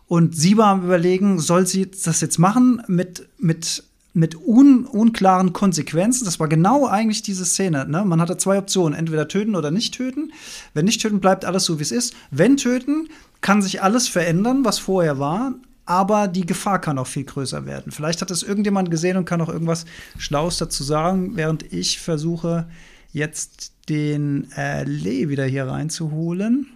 S1: Und sie war am Überlegen, soll sie das jetzt machen mit, mit, mit un, unklaren Konsequenzen? Das war genau eigentlich diese Szene. Ne? Man hatte zwei Optionen, entweder töten oder nicht töten. Wenn nicht töten, bleibt alles so, wie es ist. Wenn töten, kann sich alles verändern, was vorher war. Aber die Gefahr kann auch viel größer werden. Vielleicht hat es irgendjemand gesehen und kann auch irgendwas Schlaues dazu sagen, während ich versuche, jetzt den äh, Lee wieder hier reinzuholen.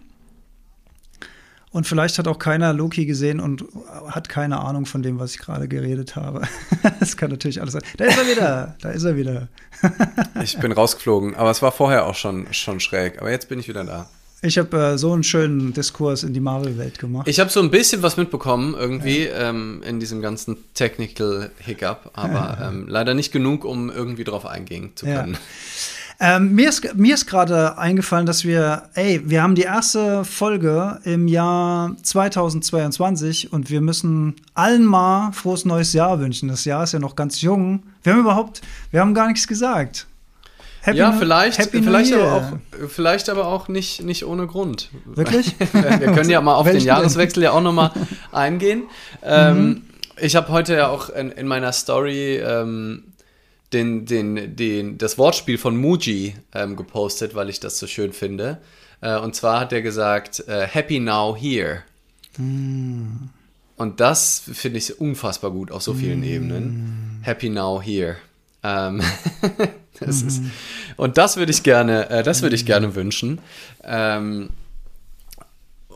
S1: Und vielleicht hat auch keiner Loki gesehen und hat keine Ahnung von dem, was ich gerade geredet habe. das kann natürlich alles sein. Da ist er wieder. Da ist er wieder.
S2: ich bin rausgeflogen, aber es war vorher auch schon, schon schräg. Aber jetzt bin ich wieder da.
S1: Ich habe äh, so einen schönen Diskurs in die Marvel-Welt gemacht.
S2: Ich habe so ein bisschen was mitbekommen, irgendwie, ja. ähm, in diesem ganzen Technical Hiccup, aber ja. ähm, leider nicht genug, um irgendwie drauf eingehen zu können. Ja.
S1: Ähm, mir ist, mir ist gerade eingefallen, dass wir, ey, wir haben die erste Folge im Jahr 2022 und wir müssen allen mal frohes neues Jahr wünschen. Das Jahr ist ja noch ganz jung. Wir haben überhaupt, wir haben gar nichts gesagt.
S2: Happy ja, vielleicht, Happy vielleicht, aber auch, vielleicht aber auch nicht, nicht ohne Grund.
S1: Wirklich?
S2: wir können ja mal auf den Jahreswechsel ja auch noch mal eingehen. Ähm, mhm. Ich habe heute ja auch in, in meiner Story ähm, den, den, den, das Wortspiel von Muji ähm, gepostet, weil ich das so schön finde. Äh, und zwar hat er gesagt, äh, Happy Now Here. Mm. Und das finde ich unfassbar gut auf so vielen mm. Ebenen. Happy Now Here. Ähm, das mm. ist, und das würde ich gerne, äh, das würde ich gerne wünschen. Ähm,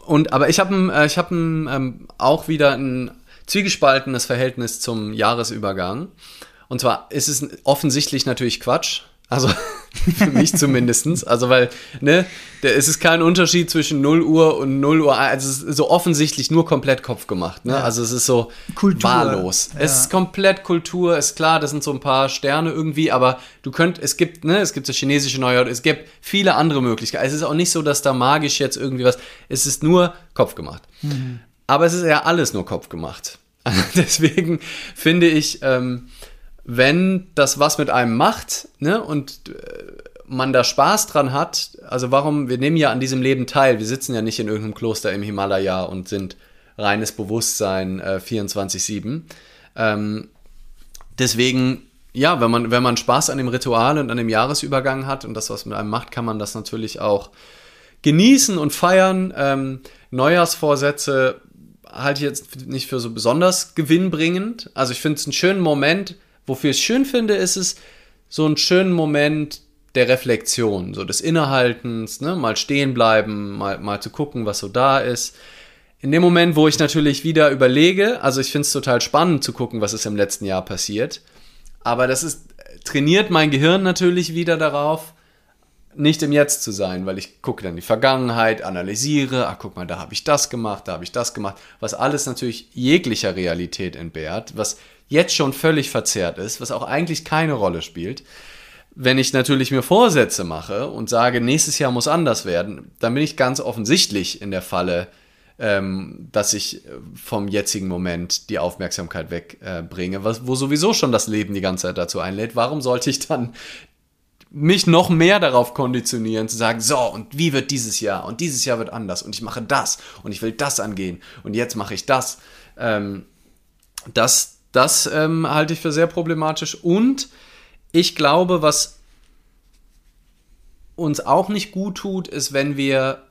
S2: und aber ich habe äh, ich hab ähm, auch wieder ein zwiegespaltenes Verhältnis zum Jahresübergang. Und zwar ist es offensichtlich natürlich Quatsch. Also Für mich zumindest. Also, weil, ne, der, es ist kein Unterschied zwischen 0 Uhr und 0 Uhr. Also, es ist so offensichtlich nur komplett Kopf gemacht. Ne? Ja. Also, es ist so Kultur. wahllos. Ja. Es ist komplett Kultur. Ist klar, das sind so ein paar Sterne irgendwie, aber du könnt, es gibt, ne, es gibt das chinesische Neujahr, es gibt viele andere Möglichkeiten. Es ist auch nicht so, dass da magisch jetzt irgendwie was, es ist nur Kopf gemacht. Mhm. Aber es ist ja alles nur Kopf gemacht. Deswegen finde ich, ähm, wenn das was mit einem macht ne, und äh, man da Spaß dran hat, also warum, wir nehmen ja an diesem Leben teil, wir sitzen ja nicht in irgendeinem Kloster im Himalaya und sind reines Bewusstsein äh, 24-7. Ähm, deswegen, ja, wenn man, wenn man Spaß an dem Ritual und an dem Jahresübergang hat und das, was mit einem macht, kann man das natürlich auch genießen und feiern. Ähm, Neujahrsvorsätze halte ich jetzt nicht für so besonders gewinnbringend. Also ich finde es einen schönen Moment, Wofür ich es schön finde, ist es so einen schönen Moment der Reflexion, so des Innehaltens, ne? mal stehen bleiben, mal, mal zu gucken, was so da ist. In dem Moment, wo ich natürlich wieder überlege, also ich finde es total spannend zu gucken, was ist im letzten Jahr passiert, aber das ist, trainiert mein Gehirn natürlich wieder darauf, nicht im Jetzt zu sein, weil ich gucke dann die Vergangenheit, analysiere, ach guck mal, da habe ich das gemacht, da habe ich das gemacht, was alles natürlich jeglicher Realität entbehrt, was jetzt schon völlig verzerrt ist, was auch eigentlich keine Rolle spielt. Wenn ich natürlich mir Vorsätze mache und sage, nächstes Jahr muss anders werden, dann bin ich ganz offensichtlich in der Falle, ähm, dass ich vom jetzigen Moment die Aufmerksamkeit wegbringe, äh, wo sowieso schon das Leben die ganze Zeit dazu einlädt. Warum sollte ich dann mich noch mehr darauf konditionieren, zu sagen, so, und wie wird dieses Jahr? Und dieses Jahr wird anders. Und ich mache das. Und ich will das angehen. Und jetzt mache ich das. Ähm, das das ähm, halte ich für sehr problematisch. Und ich glaube, was uns auch nicht gut tut, ist, wenn wir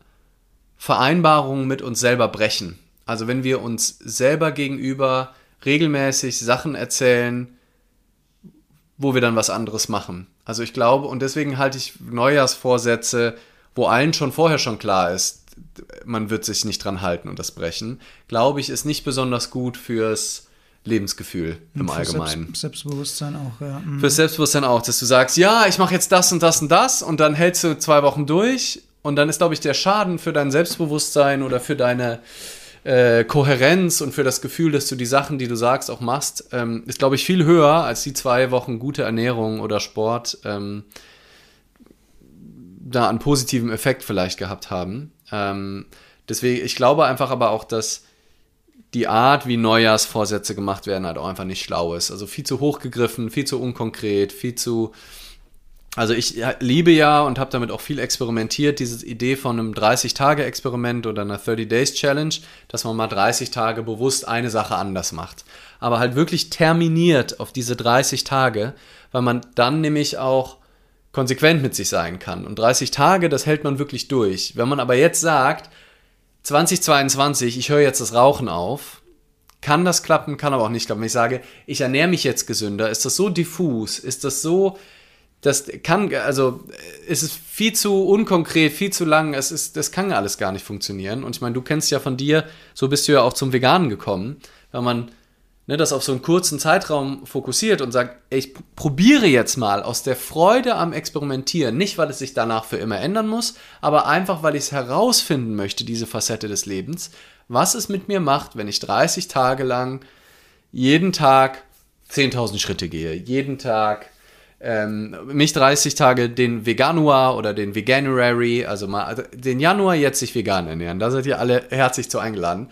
S2: Vereinbarungen mit uns selber brechen. Also wenn wir uns selber gegenüber regelmäßig Sachen erzählen, wo wir dann was anderes machen. Also ich glaube, und deswegen halte ich Neujahrsvorsätze, wo allen schon vorher schon klar ist, man wird sich nicht dran halten und das brechen, glaube ich, ist nicht besonders gut fürs Lebensgefühl im für Allgemeinen.
S1: Selbst, Selbstbewusstsein auch, ja. Mhm.
S2: Für Selbstbewusstsein auch, dass du sagst, ja, ich mache jetzt das und das und das und dann hältst du zwei Wochen durch und dann ist, glaube ich, der Schaden für dein Selbstbewusstsein oder für deine äh, Kohärenz und für das Gefühl, dass du die Sachen, die du sagst, auch machst, ähm, ist, glaube ich, viel höher als die zwei Wochen gute Ernährung oder Sport ähm, da einen positiven Effekt vielleicht gehabt haben. Ähm, deswegen, ich glaube einfach aber auch, dass die Art, wie Neujahrsvorsätze gemacht werden, halt auch einfach nicht schlau ist. Also viel zu hochgegriffen, viel zu unkonkret, viel zu. Also ich liebe ja und habe damit auch viel experimentiert, diese Idee von einem 30-Tage-Experiment oder einer 30-Days-Challenge, dass man mal 30 Tage bewusst eine Sache anders macht. Aber halt wirklich terminiert auf diese 30 Tage, weil man dann nämlich auch konsequent mit sich sein kann. Und 30 Tage, das hält man wirklich durch. Wenn man aber jetzt sagt, 2022, ich höre jetzt das Rauchen auf. Kann das klappen, kann aber auch nicht klappen. Ich sage, ich ernähre mich jetzt gesünder, ist das so diffus, ist das so, das kann, also es ist viel zu unkonkret, viel zu lang, es ist, das kann alles gar nicht funktionieren. Und ich meine, du kennst ja von dir, so bist du ja auch zum Veganen gekommen, weil man ne, das auf so einen kurzen Zeitraum fokussiert und sagt, ich probiere jetzt mal aus der Freude am Experimentieren, nicht weil es sich danach für immer ändern muss, aber einfach weil ich es herausfinden möchte, diese Facette des Lebens, was es mit mir macht, wenn ich 30 Tage lang jeden Tag 10.000 Schritte gehe, jeden Tag ähm, mich 30 Tage den Veganuar oder den Veganuary, also mal also den Januar jetzt sich vegan ernähren. Da seid ihr alle herzlich zu eingeladen.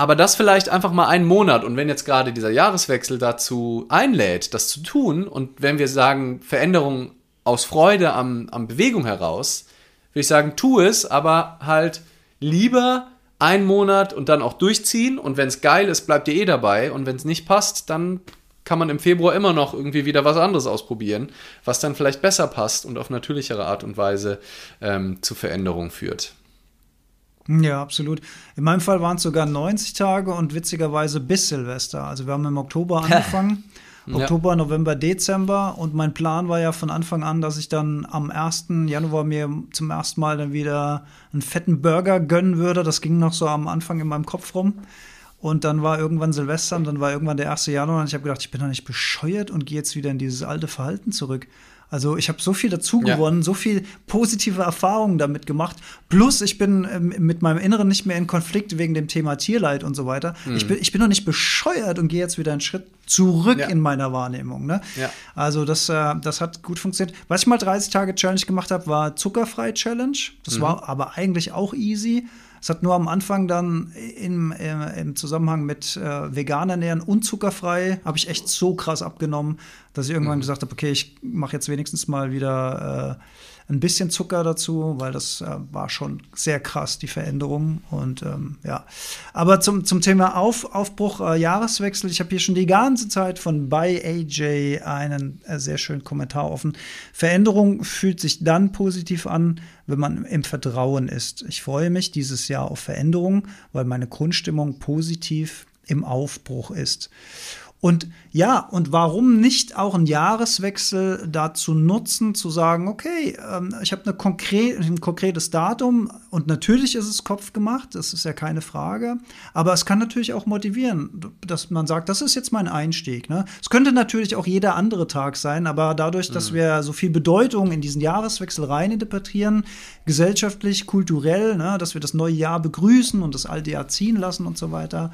S2: Aber das vielleicht einfach mal einen Monat. Und wenn jetzt gerade dieser Jahreswechsel dazu einlädt, das zu tun und wenn wir sagen Veränderung aus Freude am, am Bewegung heraus, würde ich sagen, tu es, aber halt lieber einen Monat und dann auch durchziehen. Und wenn es geil ist, bleibt ihr eh dabei. Und wenn es nicht passt, dann kann man im Februar immer noch irgendwie wieder was anderes ausprobieren, was dann vielleicht besser passt und auf natürlichere Art und Weise ähm, zu Veränderungen führt.
S1: Ja, absolut. In meinem Fall waren es sogar 90 Tage und witzigerweise bis Silvester. Also wir haben im Oktober angefangen. Oktober, November, Dezember. Und mein Plan war ja von Anfang an, dass ich dann am 1. Januar mir zum ersten Mal dann wieder einen fetten Burger gönnen würde. Das ging noch so am Anfang in meinem Kopf rum. Und dann war irgendwann Silvester und dann war irgendwann der 1. Januar und ich habe gedacht, ich bin doch nicht bescheuert und gehe jetzt wieder in dieses alte Verhalten zurück. Also ich habe so viel dazu gewonnen, ja. so viel positive Erfahrungen damit gemacht. Plus ich bin ähm, mit meinem Inneren nicht mehr in Konflikt wegen dem Thema Tierleid und so weiter. Mhm. Ich, bin, ich bin noch nicht bescheuert und gehe jetzt wieder einen Schritt zurück ja. in meiner Wahrnehmung. Ne? Ja. Also das, äh, das hat gut funktioniert. Was ich mal 30 Tage Challenge gemacht habe, war Zuckerfrei Challenge. Das mhm. war aber eigentlich auch easy. Es hat nur am Anfang dann im, äh, im Zusammenhang mit äh, vegan ernähren und zuckerfrei, habe ich echt so krass abgenommen, dass ich irgendwann mhm. gesagt habe, okay, ich mache jetzt wenigstens mal wieder äh, ein bisschen Zucker dazu, weil das äh, war schon sehr krass, die Veränderung. Und ähm, ja, aber zum, zum Thema Auf, Aufbruch, äh, Jahreswechsel, ich habe hier schon die ganze Zeit von bei AJ einen äh, sehr schönen Kommentar offen. Veränderung fühlt sich dann positiv an, wenn man im Vertrauen ist. Ich freue mich dieses Jahr auf Veränderung, weil meine Grundstimmung positiv im Aufbruch ist. Und ja, und warum nicht auch einen Jahreswechsel dazu nutzen, zu sagen, okay, ähm, ich habe konkret, ein konkretes Datum und natürlich ist es kopfgemacht, das ist ja keine Frage, aber es kann natürlich auch motivieren, dass man sagt, das ist jetzt mein Einstieg. Ne? Es könnte natürlich auch jeder andere Tag sein, aber dadurch, dass mhm. wir so viel Bedeutung in diesen Jahreswechsel reininterpretieren, gesellschaftlich, kulturell, ne, dass wir das neue Jahr begrüßen und das alte Jahr ziehen lassen und so weiter,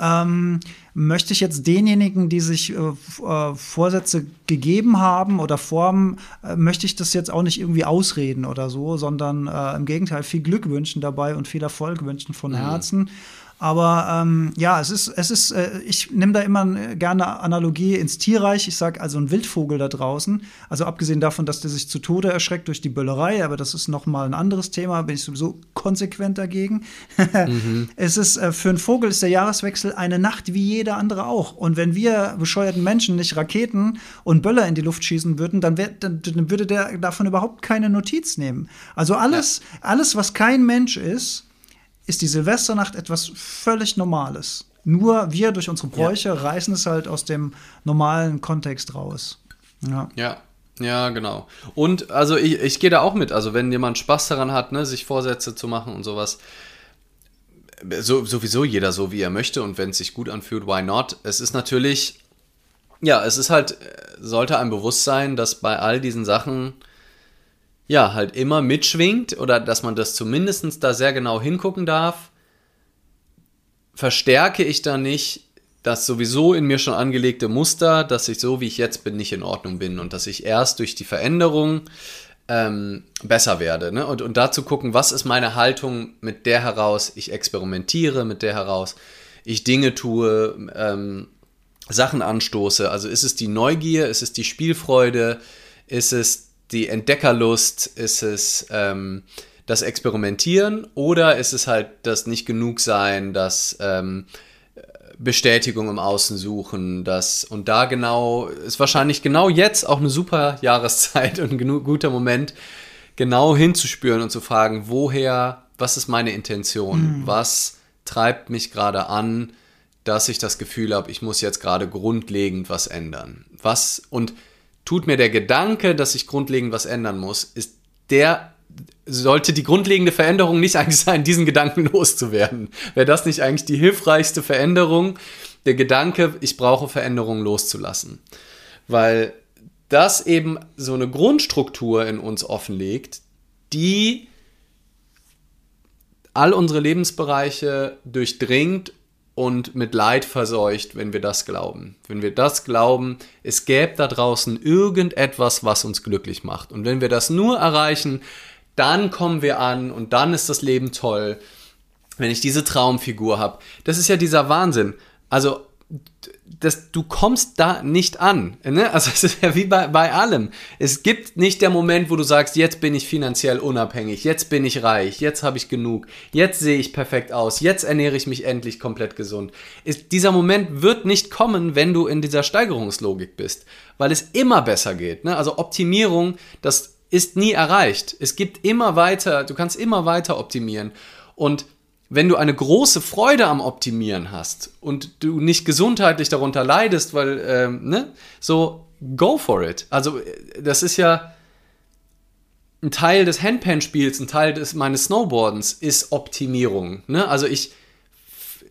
S1: ähm, möchte ich jetzt denjenigen, die sich äh, äh, Vorsätze gegeben haben oder formen, äh, möchte ich das jetzt auch nicht irgendwie ausreden oder so, sondern äh, im Gegenteil viel Glück wünschen dabei und viel Erfolg wünschen von mhm. Aber ähm, ja, es ist, es ist, äh, ich nehme da immer äh, gerne Analogie ins Tierreich. Ich sage also ein Wildvogel da draußen. Also abgesehen davon, dass der sich zu Tode erschreckt durch die Böllerei, aber das ist noch mal ein anderes Thema, bin ich sowieso konsequent dagegen. mhm. Es ist äh, für einen Vogel ist der Jahreswechsel eine Nacht wie jeder andere auch. Und wenn wir bescheuerten Menschen nicht Raketen und Böller in die Luft schießen würden, dann, wär, dann, dann würde der davon überhaupt keine Notiz nehmen. Also alles, ja. alles, was kein Mensch ist, ist die Silvesternacht etwas völlig Normales. Nur wir durch unsere Bräuche ja. reißen es halt aus dem normalen Kontext raus.
S2: Ja. ja. Ja, genau. Und also ich, ich gehe da auch mit. Also wenn jemand Spaß daran hat, ne, sich Vorsätze zu machen und sowas, so, sowieso jeder so, wie er möchte und wenn es sich gut anfühlt, why not? Es ist natürlich, ja, es ist halt, sollte einem bewusst sein, dass bei all diesen Sachen ja, halt immer mitschwingt oder dass man das zumindest da sehr genau hingucken darf, verstärke ich da nicht das sowieso in mir schon angelegte Muster, dass ich so wie ich jetzt bin nicht in Ordnung bin und dass ich erst durch die Veränderung ähm, besser werde. Ne? Und, und dazu gucken, was ist meine Haltung mit der heraus, ich experimentiere mit der heraus, ich Dinge tue, ähm, Sachen anstoße. Also ist es die Neugier, ist es die Spielfreude, ist es die Entdeckerlust? Ist es ähm, das Experimentieren oder ist es halt das nicht genug sein, das ähm, Bestätigung im Außen suchen, das und da genau ist wahrscheinlich genau jetzt auch eine super Jahreszeit und ein guter Moment, genau hinzuspüren und zu fragen, woher, was ist meine Intention, mhm. was treibt mich gerade an, dass ich das Gefühl habe, ich muss jetzt gerade grundlegend was ändern. Was und tut mir der Gedanke, dass ich grundlegend was ändern muss, ist der sollte die grundlegende Veränderung nicht eigentlich sein, diesen Gedanken loszuwerden. Wäre das nicht eigentlich die hilfreichste Veränderung, der Gedanke, ich brauche Veränderung loszulassen? Weil das eben so eine Grundstruktur in uns offenlegt, die all unsere Lebensbereiche durchdringt und mit Leid verseucht, wenn wir das glauben. Wenn wir das glauben, es gäbe da draußen irgendetwas, was uns glücklich macht. Und wenn wir das nur erreichen, dann kommen wir an und dann ist das Leben toll. Wenn ich diese Traumfigur habe. Das ist ja dieser Wahnsinn. Also das, du kommst da nicht an. Ne? Also es ist ja wie bei, bei allem. Es gibt nicht der Moment, wo du sagst, jetzt bin ich finanziell unabhängig, jetzt bin ich reich, jetzt habe ich genug, jetzt sehe ich perfekt aus, jetzt ernähre ich mich endlich komplett gesund. Ist, dieser Moment wird nicht kommen, wenn du in dieser Steigerungslogik bist, weil es immer besser geht. Ne? Also Optimierung, das ist nie erreicht. Es gibt immer weiter, du kannst immer weiter optimieren. Und wenn du eine große Freude am Optimieren hast und du nicht gesundheitlich darunter leidest, weil, ähm, ne, so, go for it. Also, äh, das ist ja ein Teil des Handpan-Spiels, ein Teil des, meines Snowboardens ist Optimierung. Ne? Also, ich,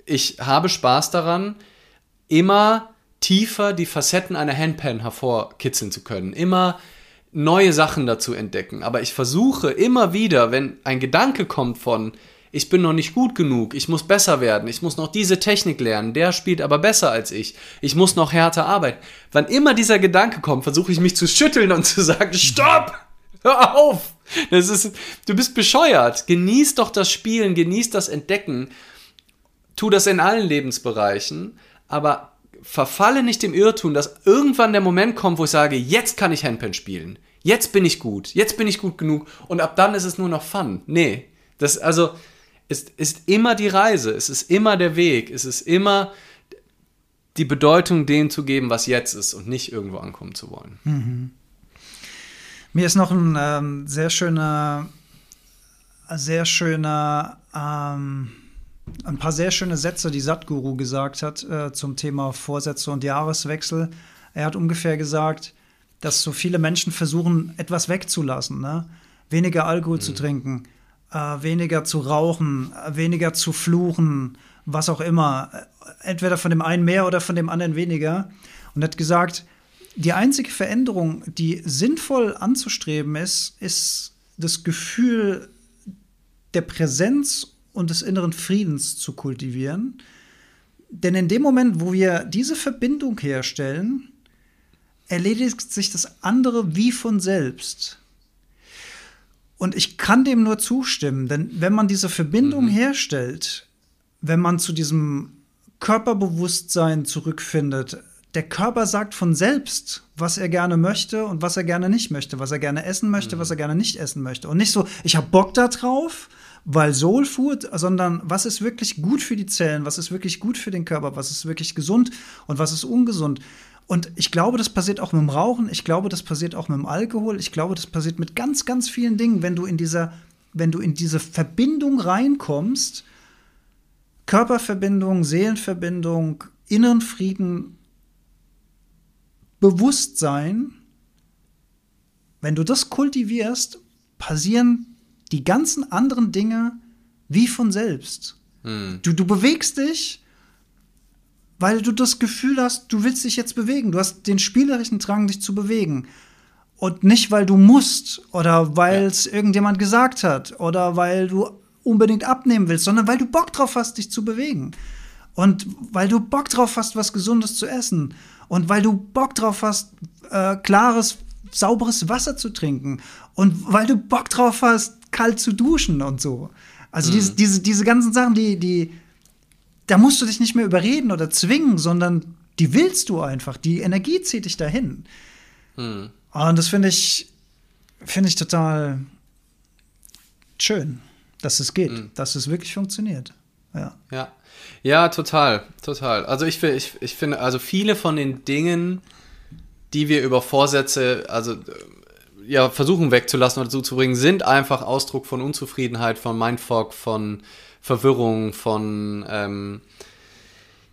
S2: ich habe Spaß daran, immer tiefer die Facetten einer Handpan hervorkitzeln zu können. Immer neue Sachen dazu entdecken. Aber ich versuche immer wieder, wenn ein Gedanke kommt von, ich bin noch nicht gut genug, ich muss besser werden, ich muss noch diese Technik lernen, der spielt aber besser als ich, ich muss noch härter arbeiten. Wann immer dieser Gedanke kommt, versuche ich mich zu schütteln und zu sagen, stopp! Hör auf! Das ist, du bist bescheuert. Genieß doch das Spielen, genieß das Entdecken. Tu das in allen Lebensbereichen, aber verfalle nicht dem Irrtum, dass irgendwann der Moment kommt, wo ich sage, jetzt kann ich Handpan spielen. Jetzt bin ich gut. Jetzt bin ich gut genug. Und ab dann ist es nur noch Fun. Nee. Das, also, es ist immer die Reise. Es ist immer der Weg. Es ist immer die Bedeutung dem zu geben, was jetzt ist und nicht irgendwo ankommen zu wollen. Mhm.
S1: Mir ist noch ein ähm, sehr schöner, sehr schöner, ähm, ein paar sehr schöne Sätze, die Satguru gesagt hat äh, zum Thema Vorsätze und Jahreswechsel. Er hat ungefähr gesagt, dass so viele Menschen versuchen, etwas wegzulassen, ne? weniger Alkohol mhm. zu trinken, äh, weniger zu rauchen, äh, weniger zu fluchen, was auch immer. Entweder von dem einen mehr oder von dem anderen weniger. Und hat gesagt, die einzige Veränderung, die sinnvoll anzustreben ist, ist das Gefühl der Präsenz und des inneren Friedens zu kultivieren. Denn in dem Moment, wo wir diese Verbindung herstellen, erledigt sich das andere wie von selbst. Und ich kann dem nur zustimmen, denn wenn man diese Verbindung mhm. herstellt, wenn man zu diesem Körperbewusstsein zurückfindet, der Körper sagt von selbst, was er gerne möchte und was er gerne nicht möchte, was er gerne essen möchte, mhm. was er gerne nicht essen möchte. Und nicht so, ich habe Bock da drauf, weil Soul Food, sondern was ist wirklich gut für die Zellen, was ist wirklich gut für den Körper, was ist wirklich gesund und was ist ungesund. Und ich glaube, das passiert auch mit dem Rauchen, ich glaube, das passiert auch mit dem Alkohol, ich glaube, das passiert mit ganz, ganz vielen Dingen, wenn du in dieser, wenn du in diese Verbindung reinkommst, Körperverbindung, Seelenverbindung, inneren Frieden, Bewusstsein, wenn du das kultivierst, passieren die ganzen anderen Dinge wie von selbst. Hm. Du, du bewegst dich, weil du das Gefühl hast, du willst dich jetzt bewegen. Du hast den spielerischen Drang, dich zu bewegen. Und nicht, weil du musst oder weil es ja. irgendjemand gesagt hat oder weil du unbedingt abnehmen willst, sondern weil du Bock drauf hast, dich zu bewegen. Und weil du Bock drauf hast, was Gesundes zu essen und weil du Bock drauf hast, äh, klares, sauberes Wasser zu trinken und weil du Bock drauf hast, kalt zu duschen und so. Also mhm. diese, diese, diese ganzen Sachen, die, die, da musst du dich nicht mehr überreden oder zwingen, sondern die willst du einfach. Die Energie zieht dich dahin. Mhm. Und das finde ich, finde ich total schön, dass es geht, mhm. dass es wirklich funktioniert. Ja.
S2: Ja. Ja, total, total. Also ich, ich, ich finde, also viele von den Dingen, die wir über Vorsätze, also ja, versuchen wegzulassen oder zuzubringen, sind einfach Ausdruck von Unzufriedenheit, von Mindfuck, von Verwirrung, von ähm,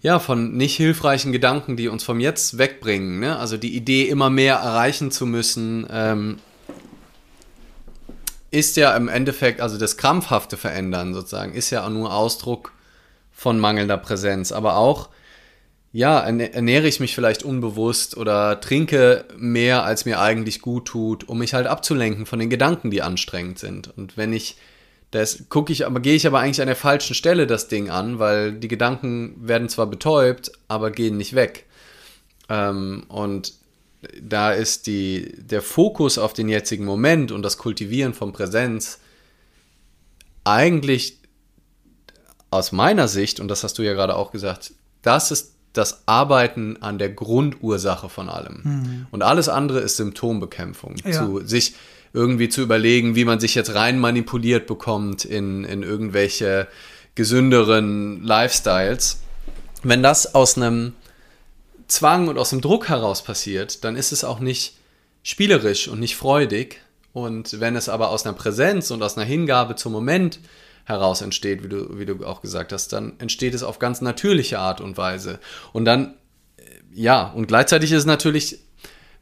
S2: ja, von nicht hilfreichen Gedanken, die uns vom Jetzt wegbringen. Ne? Also die Idee, immer mehr erreichen zu müssen, ähm, ist ja im Endeffekt, also das krampfhafte Verändern sozusagen, ist ja nur Ausdruck von mangelnder Präsenz, aber auch, ja, ernähre ich mich vielleicht unbewusst oder trinke mehr, als mir eigentlich gut tut, um mich halt abzulenken von den Gedanken, die anstrengend sind. Und wenn ich das gucke ich, aber gehe ich aber eigentlich an der falschen Stelle das Ding an, weil die Gedanken werden zwar betäubt, aber gehen nicht weg. Ähm, und da ist die, der Fokus auf den jetzigen Moment und das Kultivieren von Präsenz eigentlich aus meiner Sicht, und das hast du ja gerade auch gesagt, das ist das Arbeiten an der Grundursache von allem. Mhm. Und alles andere ist Symptombekämpfung. Ja. Zu sich irgendwie zu überlegen, wie man sich jetzt rein manipuliert bekommt in, in irgendwelche gesünderen Lifestyles. Wenn das aus einem Zwang und aus dem Druck heraus passiert, dann ist es auch nicht spielerisch und nicht freudig. Und wenn es aber aus einer Präsenz und aus einer Hingabe zum Moment heraus entsteht, wie du, wie du auch gesagt hast, dann entsteht es auf ganz natürliche Art und Weise. Und dann, äh, ja, und gleichzeitig ist es natürlich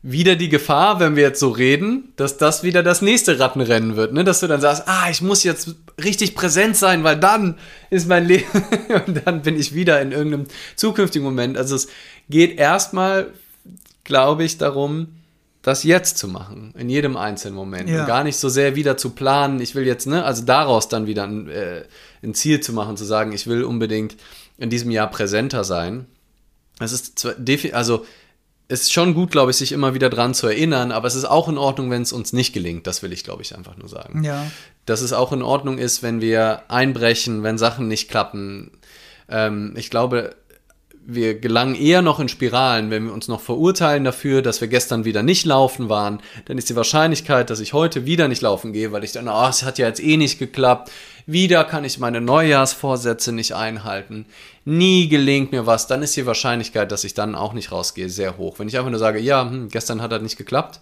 S2: wieder die Gefahr, wenn wir jetzt so reden, dass das wieder das nächste Rattenrennen wird, ne? Dass du dann sagst, ah, ich muss jetzt richtig präsent sein, weil dann ist mein Leben und dann bin ich wieder in irgendeinem zukünftigen Moment. Also es geht erstmal, glaube ich, darum, das jetzt zu machen, in jedem einzelnen Moment.
S1: Ja.
S2: Und gar nicht so sehr wieder zu planen, ich will jetzt, ne, also daraus dann wieder ein, äh, ein Ziel zu machen, zu sagen, ich will unbedingt in diesem Jahr präsenter sein. Es ist also ist schon gut, glaube ich, sich immer wieder dran zu erinnern, aber es ist auch in Ordnung, wenn es uns nicht gelingt. Das will ich, glaube ich, einfach nur sagen.
S1: Ja.
S2: Dass es auch in Ordnung ist, wenn wir einbrechen, wenn Sachen nicht klappen. Ähm, ich glaube, wir gelangen eher noch in Spiralen, wenn wir uns noch verurteilen dafür, dass wir gestern wieder nicht laufen waren. Dann ist die Wahrscheinlichkeit, dass ich heute wieder nicht laufen gehe, weil ich dann, oh, es hat ja jetzt eh nicht geklappt. Wieder kann ich meine Neujahrsvorsätze nicht einhalten. Nie gelingt mir was. Dann ist die Wahrscheinlichkeit, dass ich dann auch nicht rausgehe, sehr hoch. Wenn ich einfach nur sage, ja, hm, gestern hat das nicht geklappt,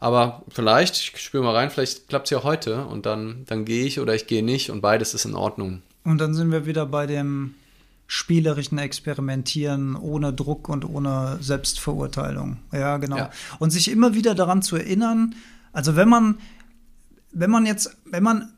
S2: aber vielleicht, ich spüre mal rein, vielleicht klappt es ja heute und dann, dann gehe ich oder ich gehe nicht und beides ist in Ordnung.
S1: Und dann sind wir wieder bei dem spielerischen Experimentieren ohne Druck und ohne Selbstverurteilung. Ja, genau.
S2: Ja.
S1: Und sich immer wieder daran zu erinnern, also wenn man, wenn man jetzt, wenn man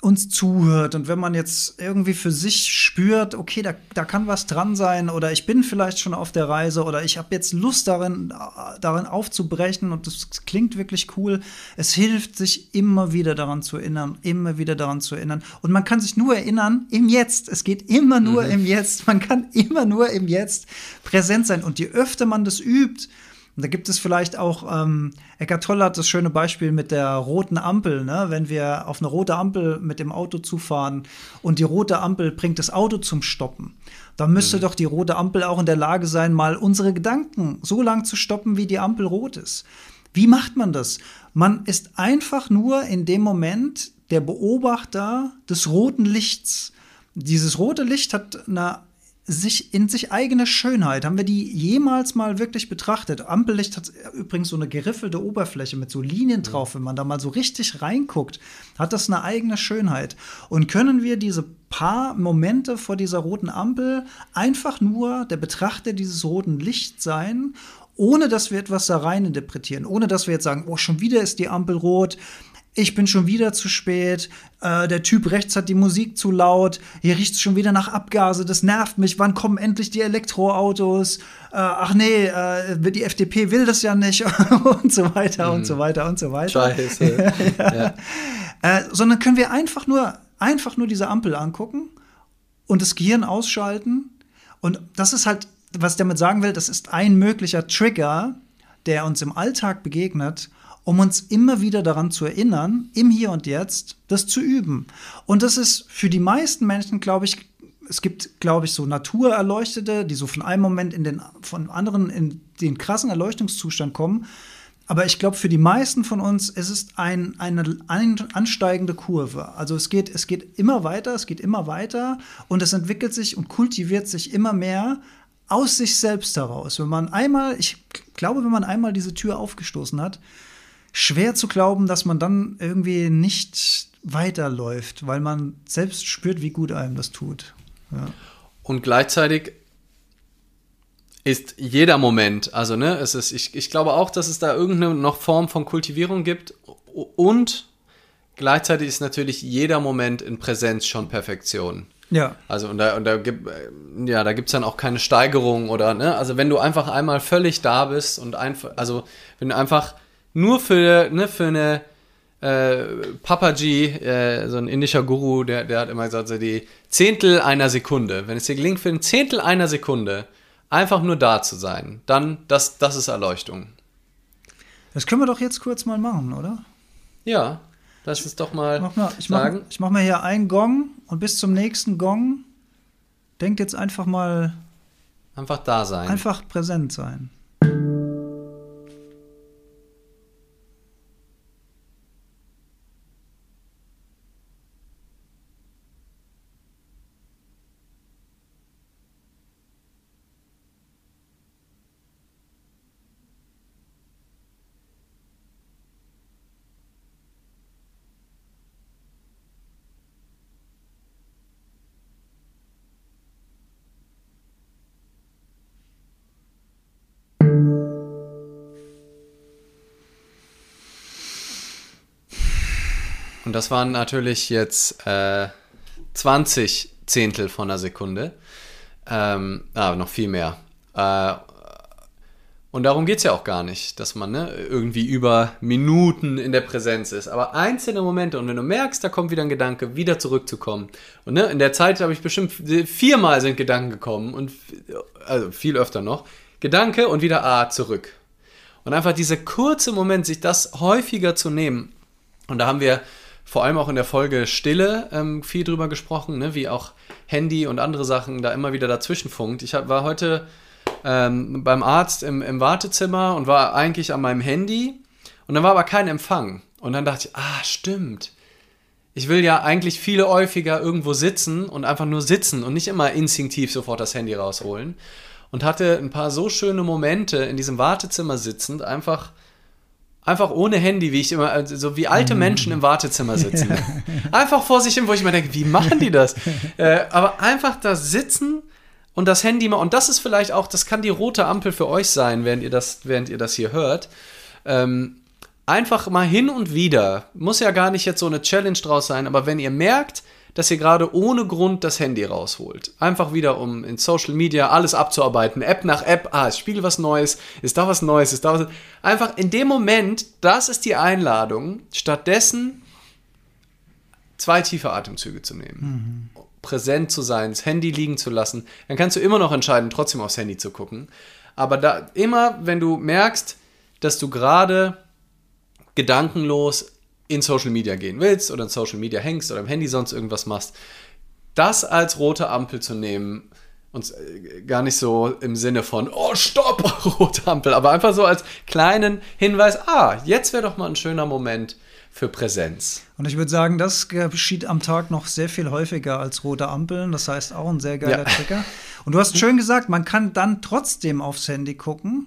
S1: uns zuhört und wenn man jetzt irgendwie für sich spürt, okay, da, da kann was dran sein oder ich bin vielleicht schon auf der Reise oder ich habe jetzt Lust darin, darin aufzubrechen und das klingt wirklich cool. Es hilft, sich immer wieder daran zu erinnern, immer wieder daran zu erinnern. Und man kann sich nur erinnern im Jetzt. Es geht immer nur im Jetzt. Man kann immer nur im Jetzt präsent sein. Und je öfter man das übt, und da gibt es vielleicht auch, ähm, Eckart Tolle hat das schöne Beispiel mit der roten Ampel, ne? wenn wir auf eine rote Ampel mit dem Auto zufahren und die rote Ampel bringt das Auto zum Stoppen, dann müsste doch die rote Ampel auch in der Lage sein, mal unsere Gedanken so lang zu stoppen, wie die Ampel rot ist. Wie macht man das? Man ist einfach nur in dem Moment der Beobachter des roten Lichts. Dieses rote Licht hat eine sich in sich eigene Schönheit. Haben wir die jemals mal wirklich betrachtet? Ampellicht hat übrigens so eine geriffelte Oberfläche mit so Linien drauf. Wenn man da mal so richtig reinguckt, hat das eine eigene Schönheit. Und können wir diese paar Momente vor dieser roten Ampel einfach nur der Betrachter dieses roten Lichts sein, ohne dass wir etwas da rein interpretieren, ohne dass wir jetzt sagen, oh, schon wieder ist die Ampel rot, ich bin schon wieder zu spät, äh, der Typ rechts hat die Musik zu laut, hier riecht es schon wieder nach Abgase, das nervt mich, wann kommen endlich die Elektroautos? Äh, ach nee, äh, die FDP will das ja nicht und so weiter und so weiter und so weiter.
S2: Scheiße. ja.
S1: Äh, sondern können wir einfach nur, einfach nur diese Ampel angucken und das Gehirn ausschalten. Und das ist halt, was ich damit sagen will, das ist ein möglicher Trigger, der uns im Alltag begegnet, um uns immer wieder daran zu erinnern, im Hier und Jetzt das zu üben. Und das ist für die meisten Menschen, glaube ich, es gibt, glaube ich, so Naturerleuchtete, die so von einem Moment in den, von anderen in den krassen Erleuchtungszustand kommen. Aber ich glaube, für die meisten von uns ist es ein, eine ein, ansteigende Kurve. Also es geht, es geht immer weiter, es geht immer weiter und es entwickelt sich und kultiviert sich immer mehr aus sich selbst heraus. Wenn man einmal, ich glaube, wenn man einmal diese Tür aufgestoßen hat, schwer zu glauben, dass man dann irgendwie nicht weiterläuft, weil man selbst spürt, wie gut einem das tut. Ja.
S2: Und gleichzeitig ist jeder Moment, also ne, es ist, ich, ich glaube auch, dass es da irgendeine noch Form von Kultivierung gibt und gleichzeitig ist natürlich jeder Moment in Präsenz schon Perfektion.
S1: Ja.
S2: Also und da, und da gibt ja, da gibt's dann auch keine Steigerung oder ne, also wenn du einfach einmal völlig da bist und einfach, also wenn du einfach nur für ne, für eine äh, Papaji, äh, so ein indischer Guru, der, der hat immer gesagt, so die Zehntel einer Sekunde, wenn es dir gelingt, für ein Zehntel einer Sekunde einfach nur da zu sein, dann, das, das ist Erleuchtung.
S1: Das können wir doch jetzt kurz mal machen, oder?
S2: Ja, lass uns doch mal,
S1: Mach mal ich mache
S2: sagen.
S1: ich mach mal hier einen Gong und bis zum nächsten Gong denkt jetzt einfach mal
S2: Einfach da sein.
S1: einfach präsent sein.
S2: Und das waren natürlich jetzt äh, 20 Zehntel von einer Sekunde. Ähm, ah, noch viel mehr. Äh, Und darum geht es ja auch gar nicht, dass man ne, irgendwie über Minuten in der Präsenz ist. Aber einzelne Momente und wenn du merkst, da kommt wieder ein Gedanke, wieder zurückzukommen. Und ne, in der Zeit habe ich bestimmt viermal sind Gedanken gekommen und also viel öfter noch. Gedanke und wieder A zurück. Und einfach dieser kurze Moment, sich das häufiger zu nehmen. Und da haben wir vor allem auch in der Folge Stille ähm, viel drüber gesprochen, ne, wie auch Handy und andere Sachen da immer wieder dazwischen funkt. Ich hab, war heute ähm, beim Arzt im, im Wartezimmer und war eigentlich an meinem Handy und dann war aber kein Empfang. Und dann dachte ich, ah, stimmt. Ich will ja eigentlich viel häufiger irgendwo sitzen und einfach nur sitzen und nicht immer instinktiv sofort das Handy rausholen. Und hatte ein paar so schöne Momente in diesem Wartezimmer sitzend, einfach, einfach ohne Handy, wie ich immer, also so wie alte mhm. Menschen im Wartezimmer sitzen. einfach vor sich hin, wo ich mir denke, wie machen die das? äh, aber einfach da sitzen und das Handy mal, und das ist vielleicht auch, das kann die rote Ampel für euch sein, während ihr das, während ihr das hier hört. Ähm, einfach mal hin und wieder, muss ja gar nicht jetzt so eine Challenge draus sein, aber wenn ihr merkt, dass ihr gerade ohne Grund das Handy rausholt. Einfach wieder, um in Social Media alles abzuarbeiten, App nach App, ah, ich spiele was Neues, ist da was Neues, ist da was. Einfach in dem Moment, das ist die Einladung, stattdessen zwei tiefe Atemzüge zu nehmen. Mhm präsent zu sein, das Handy liegen zu lassen, dann kannst du immer noch entscheiden, trotzdem aufs Handy zu gucken. Aber da immer, wenn du merkst, dass du gerade gedankenlos in Social Media gehen willst oder in Social Media hängst oder im Handy sonst irgendwas machst, das als rote Ampel zu nehmen und äh, gar nicht so im Sinne von, oh, stopp, rote Ampel, aber einfach so als kleinen Hinweis, ah, jetzt wäre doch mal ein schöner Moment, für Präsenz.
S1: Und ich würde sagen, das geschieht am Tag noch sehr viel häufiger als rote Ampeln. Das heißt auch ein sehr geiler ja. Trigger. Und du hast schön gesagt, man kann dann trotzdem aufs Handy gucken.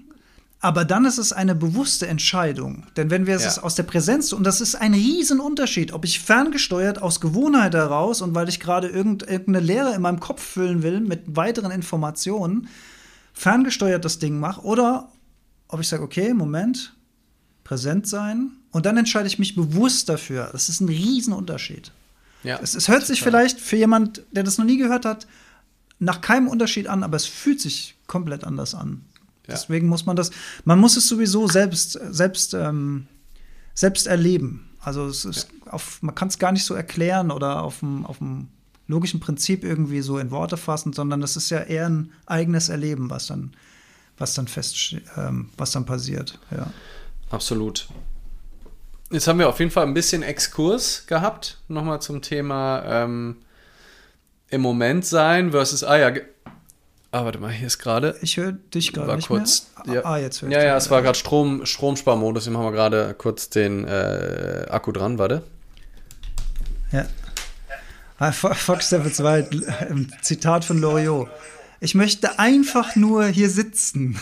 S1: Aber dann ist es eine bewusste Entscheidung. Denn wenn wir es ja. aus der Präsenz, und das ist ein Riesenunterschied, ob ich ferngesteuert aus Gewohnheit heraus und weil ich gerade irgendeine Leere in meinem Kopf füllen will mit weiteren Informationen, ferngesteuert das Ding mache, oder ob ich sage, okay, Moment, präsent sein, und dann entscheide ich mich bewusst dafür. Das ist ein Riesenunterschied. Ja, es, es hört total. sich vielleicht für jemand, der das noch nie gehört hat, nach keinem Unterschied an, aber es fühlt sich komplett anders an. Ja. Deswegen muss man das, man muss es sowieso selbst, selbst, ähm, selbst erleben. Also es ist ja. auf, man kann es gar nicht so erklären oder auf dem, auf dem logischen Prinzip irgendwie so in Worte fassen, sondern das ist ja eher ein eigenes Erleben, was dann, was dann fest, ähm, was dann passiert. Ja.
S2: Absolut. Jetzt haben wir auf jeden Fall ein bisschen Exkurs gehabt, nochmal zum Thema ähm, im Moment sein versus, ah ja, ah, warte mal, hier ist gerade.
S1: Ich höre dich gerade nicht
S2: kurz,
S1: mehr.
S2: Ja. Ah, jetzt höre ich Ja, ja, es war gerade Strom, Stromsparmodus, wir machen wir gerade kurz den äh, Akku dran, warte.
S1: Ja. Ah, Fox 2, Zitat von Loriot. Ich möchte einfach nur hier sitzen.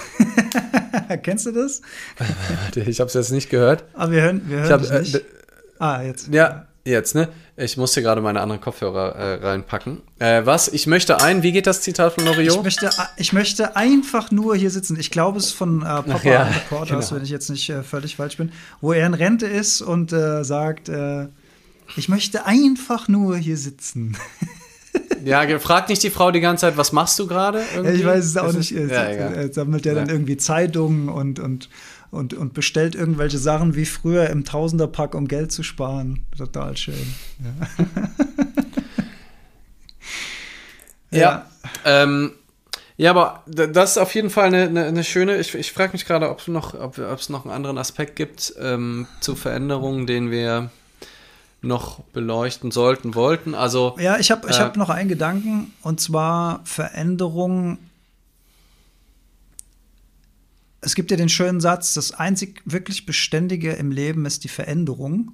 S1: Kennst du das?
S2: ich habe es jetzt nicht gehört.
S1: Aber ah, wir hören, wir hören hab, nicht. Äh,
S2: ah, jetzt. Ja, jetzt, ne? Ich musste gerade meine anderen Kopfhörer äh, reinpacken. Äh, was? Ich möchte ein, wie geht das Zitat von Loriot?
S1: Ich möchte, ich möchte einfach nur hier sitzen. Ich glaube, es ist von äh, Papa ja, Reporters, genau. wenn ich jetzt nicht äh, völlig falsch bin, wo er in Rente ist und äh, sagt, äh, ich möchte einfach nur hier sitzen.
S2: Ja, fragt nicht die Frau die ganze Zeit, was machst du gerade?
S1: Ich weiß es auch nicht. Ja, er sammelt ja, ja dann irgendwie Zeitungen und, und, und, und bestellt irgendwelche Sachen wie früher im Tausenderpack, um Geld zu sparen. Total schön.
S2: Ja. ja. Ähm, ja, aber das ist auf jeden Fall eine, eine, eine schöne. Ich, ich frage mich gerade, ob, noch, ob, ob es noch einen anderen Aspekt gibt ähm, zu Veränderungen, den wir noch beleuchten sollten, wollten. Also
S1: ja, ich habe ich äh, hab noch einen Gedanken und zwar Veränderung. Es gibt ja den schönen Satz, das einzig wirklich Beständige im Leben ist die Veränderung.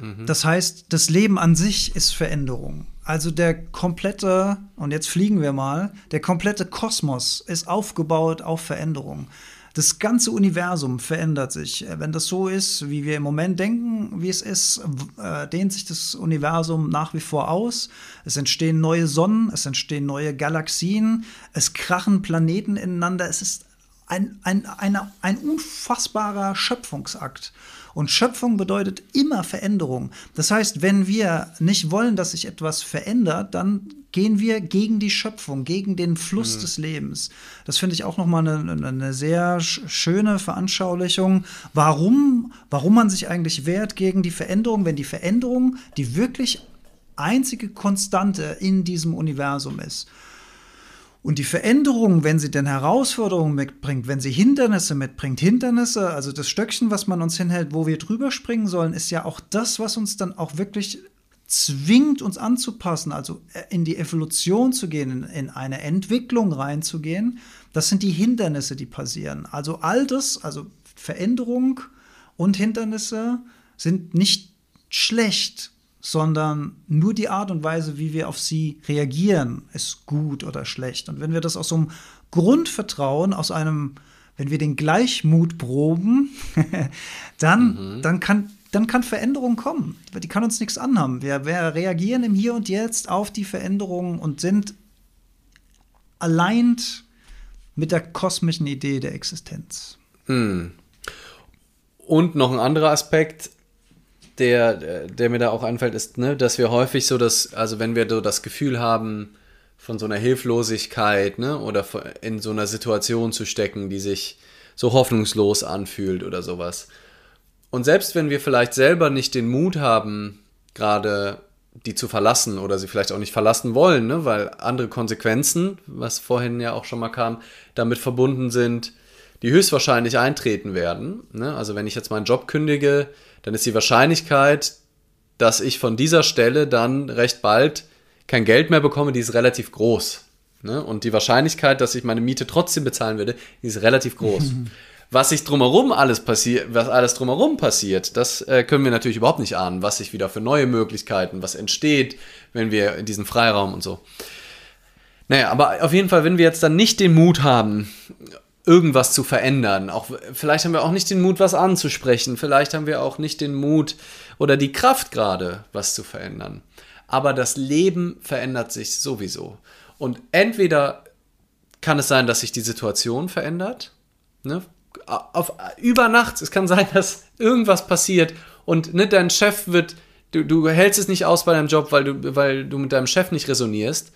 S1: Mhm. Das heißt, das Leben an sich ist Veränderung. Also der komplette, und jetzt fliegen wir mal, der komplette Kosmos ist aufgebaut auf Veränderung das ganze Universum verändert sich. Wenn das so ist, wie wir im Moment denken, wie es ist, äh, dehnt sich das Universum nach wie vor aus. Es entstehen neue Sonnen, es entstehen neue Galaxien, es krachen Planeten ineinander. Es ist ein, ein, ein, ein unfassbarer Schöpfungsakt. Und Schöpfung bedeutet immer Veränderung. Das heißt, wenn wir nicht wollen, dass sich etwas verändert, dann gehen wir gegen die Schöpfung, gegen den Fluss mhm. des Lebens. Das finde ich auch nochmal eine, eine sehr schöne Veranschaulichung, warum, warum man sich eigentlich wehrt gegen die Veränderung, wenn die Veränderung die wirklich einzige Konstante in diesem Universum ist. Und die Veränderung, wenn sie denn Herausforderungen mitbringt, wenn sie Hindernisse mitbringt, Hindernisse, also das Stöckchen, was man uns hinhält, wo wir drüber springen sollen, ist ja auch das, was uns dann auch wirklich zwingt, uns anzupassen, also äh, in die Evolution zu gehen, in, in eine Entwicklung reinzugehen. Das sind die Hindernisse, die passieren. Also all das, also Veränderung und Hindernisse sind nicht schlecht, sondern nur die Art und Weise, wie wir auf sie reagieren, ist gut oder schlecht. Und wenn wir das aus so einem Grundvertrauen, aus einem, wenn wir den Gleichmut proben, dann, mhm. dann, kann, dann kann Veränderung kommen. Die kann uns nichts anhaben. Wir, wir reagieren im Hier und Jetzt auf die Veränderungen und sind allein mit der kosmischen Idee der Existenz.
S2: Mhm. Und noch ein anderer Aspekt, der, der mir da auch anfällt, ist, ne, dass wir häufig so das, also wenn wir so das Gefühl haben, von so einer Hilflosigkeit, ne, oder in so einer Situation zu stecken, die sich so hoffnungslos anfühlt oder sowas. Und selbst wenn wir vielleicht selber nicht den Mut haben, gerade die zu verlassen oder sie vielleicht auch nicht verlassen wollen, ne, weil andere Konsequenzen, was vorhin ja auch schon mal kam, damit verbunden sind, die höchstwahrscheinlich eintreten werden. Ne? Also wenn ich jetzt meinen Job kündige, dann ist die Wahrscheinlichkeit, dass ich von dieser Stelle dann recht bald kein Geld mehr bekomme, die ist relativ groß. Ne? Und die Wahrscheinlichkeit, dass ich meine Miete trotzdem bezahlen würde, die ist relativ groß. was sich drumherum alles passiert, was alles drumherum passiert, das äh, können wir natürlich überhaupt nicht ahnen, was sich wieder für neue Möglichkeiten, was entsteht, wenn wir in diesem Freiraum und so. Naja, aber auf jeden Fall, wenn wir jetzt dann nicht den Mut haben, irgendwas zu verändern. Auch, vielleicht haben wir auch nicht den Mut, was anzusprechen. Vielleicht haben wir auch nicht den Mut oder die Kraft gerade, was zu verändern. Aber das Leben verändert sich sowieso. Und entweder kann es sein, dass sich die Situation verändert. Ne? Auf, über Nacht. Es kann sein, dass irgendwas passiert und ne, dein Chef wird. Du, du hältst es nicht aus bei deinem Job, weil du, weil du mit deinem Chef nicht resonierst.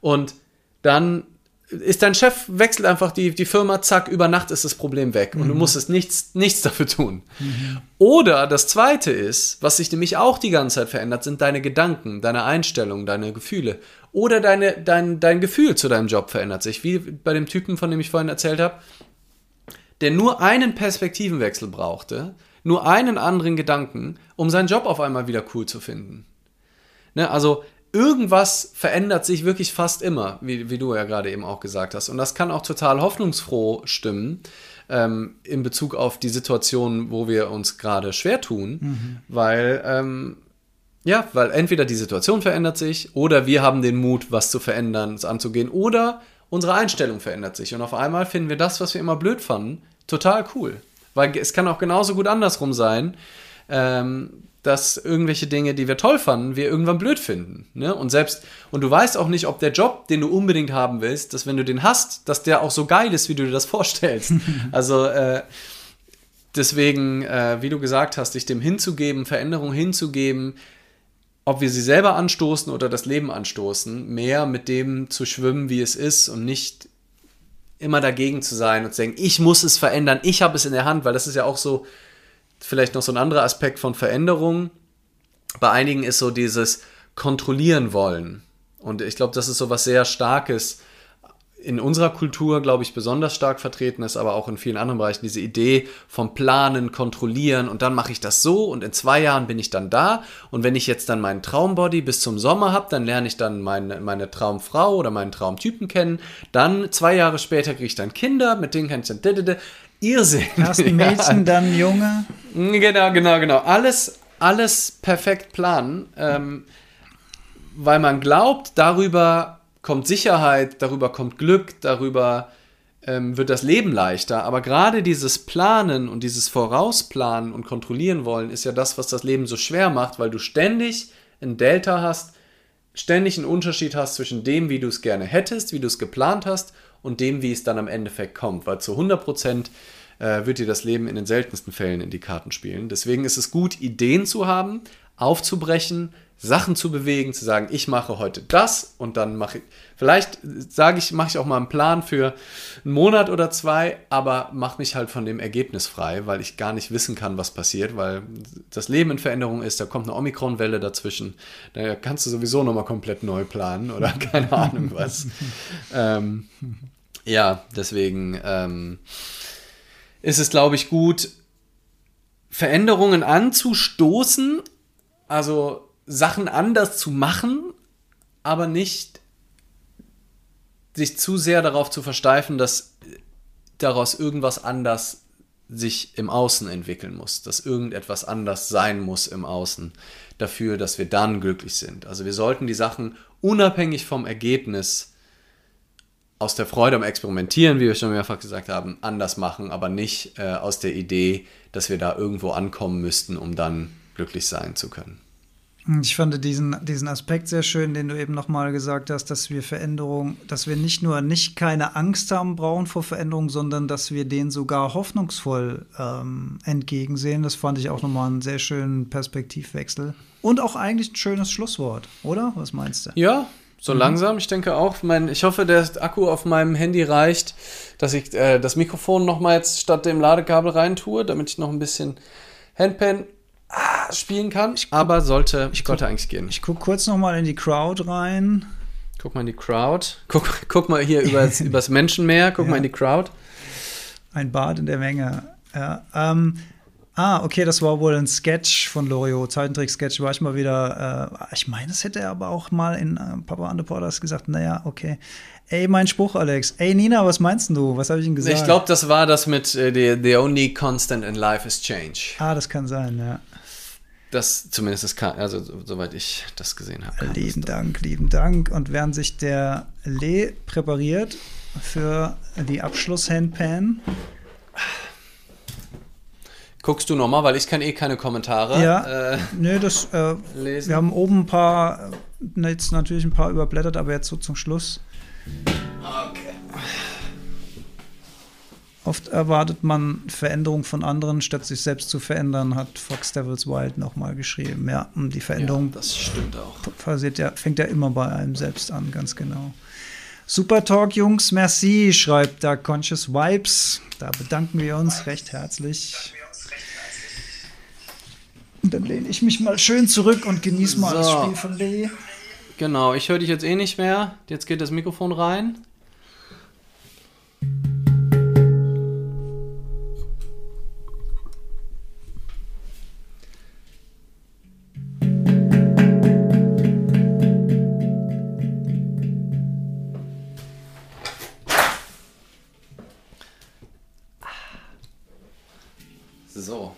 S2: Und dann ist dein Chef, wechselt einfach die, die Firma, zack, über Nacht ist das Problem weg und mhm. du musstest nichts, nichts dafür tun. Mhm. Oder das zweite ist, was sich nämlich auch die ganze Zeit verändert, sind deine Gedanken, deine Einstellungen, deine Gefühle. Oder deine, dein, dein Gefühl zu deinem Job verändert sich, wie bei dem Typen, von dem ich vorhin erzählt habe, der nur einen Perspektivenwechsel brauchte, nur einen anderen Gedanken, um seinen Job auf einmal wieder cool zu finden. Ne, also irgendwas verändert sich wirklich fast immer, wie, wie du ja gerade eben auch gesagt hast. Und das kann auch total hoffnungsfroh stimmen ähm, in Bezug auf die Situation, wo wir uns gerade schwer tun, mhm. weil ähm, ja, weil entweder die Situation verändert sich oder wir haben den Mut, was zu verändern, es anzugehen, oder unsere Einstellung verändert sich und auf einmal finden wir das, was wir immer blöd fanden, total cool. Weil es kann auch genauso gut andersrum sein. Ähm, dass irgendwelche Dinge, die wir toll fanden, wir irgendwann blöd finden. Ne? Und selbst, und du weißt auch nicht, ob der Job, den du unbedingt haben willst, dass wenn du den hast, dass der auch so geil ist, wie du dir das vorstellst. also äh, deswegen, äh, wie du gesagt hast, dich dem hinzugeben, Veränderung hinzugeben, ob wir sie selber anstoßen oder das Leben anstoßen, mehr mit dem zu schwimmen, wie es ist und nicht immer dagegen zu sein und zu denken, ich muss es verändern, ich habe es in der Hand, weil das ist ja auch so, vielleicht noch so ein anderer Aspekt von Veränderung. Bei einigen ist so dieses Kontrollieren wollen. Und ich glaube, das ist so was sehr Starkes in unserer Kultur, glaube ich, besonders stark vertreten ist, aber auch in vielen anderen Bereichen, diese Idee vom Planen, Kontrollieren und dann mache ich das so und in zwei Jahren bin ich dann da und wenn ich jetzt dann meinen Traumbody bis zum Sommer habe, dann lerne ich dann meine, meine Traumfrau oder meinen Traumtypen kennen, dann zwei Jahre später kriege ich dann Kinder, mit denen kann ich dann Irrsinn.
S1: Erst ein Mädchen, ja. dann Junge.
S2: Genau, genau, genau. Alles, alles perfekt planen, ähm, weil man glaubt, darüber kommt Sicherheit, darüber kommt Glück, darüber ähm, wird das Leben leichter. Aber gerade dieses Planen und dieses Vorausplanen und kontrollieren wollen ist ja das, was das Leben so schwer macht, weil du ständig ein Delta hast, ständig einen Unterschied hast zwischen dem, wie du es gerne hättest, wie du es geplant hast und dem, wie es dann am Endeffekt kommt. Weil zu 100 Prozent äh, wird dir das Leben in den seltensten Fällen in die Karten spielen. Deswegen ist es gut, Ideen zu haben, aufzubrechen, Sachen zu bewegen, zu sagen, ich mache heute das und dann mache ich, vielleicht sage ich, mache ich auch mal einen Plan für einen Monat oder zwei, aber mache mich halt von dem Ergebnis frei, weil ich gar nicht wissen kann, was passiert, weil das Leben in Veränderung ist, da kommt eine Omikron-Welle dazwischen, da kannst du sowieso nochmal komplett neu planen oder keine Ahnung was. ähm, ja, deswegen ähm, ist es, glaube ich, gut, Veränderungen anzustoßen, also Sachen anders zu machen, aber nicht sich zu sehr darauf zu versteifen, dass daraus irgendwas anders sich im Außen entwickeln muss, dass irgendetwas anders sein muss im Außen dafür, dass wir dann glücklich sind. Also wir sollten die Sachen unabhängig vom Ergebnis aus der Freude am Experimentieren, wie wir schon mehrfach gesagt haben, anders machen, aber nicht äh, aus der Idee, dass wir da irgendwo ankommen müssten, um dann glücklich sein zu können.
S1: Ich fand diesen, diesen Aspekt sehr schön, den du eben nochmal gesagt hast, dass wir Veränderung, dass wir nicht nur nicht keine Angst haben brauchen vor Veränderung, sondern dass wir denen sogar hoffnungsvoll ähm, entgegensehen. Das fand ich auch nochmal einen sehr schönen Perspektivwechsel. Und auch eigentlich ein schönes Schlusswort, oder? Was meinst du?
S2: Ja, so mhm. langsam. Ich denke auch. Mein, ich hoffe, der Akku auf meinem Handy reicht, dass ich äh, das Mikrofon nochmal jetzt statt dem Ladekabel reintue, damit ich noch ein bisschen Handpan ah, spielen kann. Guck, aber sollte, ich sollte eigentlich gehen.
S1: Ich gucke kurz noch mal in die Crowd rein.
S2: Guck mal in die Crowd. Guck, guck mal hier übers, übers Menschenmeer. Guck ja. mal in die Crowd.
S1: Ein Bad in der Menge. Ja, ähm, Ah, okay, das war wohl ein Sketch von Loriot, Zeichentrick-Sketch, war ich mal wieder, äh, ich meine, das hätte er aber auch mal in äh, Papa and the Porters gesagt, naja, okay. Ey, mein Spruch, Alex. Ey, Nina, was meinst du? Was habe ich ihm gesagt?
S2: Ich glaube, das war das mit äh, the, the only constant in life is change.
S1: Ah, das kann sein, ja.
S2: Das zumindest das kann, also soweit ich das gesehen habe.
S1: Lieben Dank, lieben Dank. Und während sich der Lee präpariert für die Abschluss-Handpan,
S2: Guckst du nochmal, weil ich kann eh keine Kommentare.
S1: Ja, äh, nö, das, äh, lesen. wir haben oben ein paar, äh, jetzt natürlich ein paar überblättert, aber jetzt so zum Schluss. Okay. Oft erwartet man Veränderung von anderen, statt sich selbst zu verändern, hat Fox Devils Wild nochmal geschrieben. Ja, die Veränderung
S2: ja, das stimmt auch.
S1: Passiert ja, fängt ja immer bei einem selbst an, ganz genau. Super Talk, Jungs, merci, schreibt da Conscious Vibes. Da bedanken wir uns recht herzlich. Und dann lehne ich mich mal schön zurück und genieße mal so. das Spiel von Lee.
S2: Genau, ich höre dich jetzt eh nicht mehr. Jetzt geht das Mikrofon rein. So.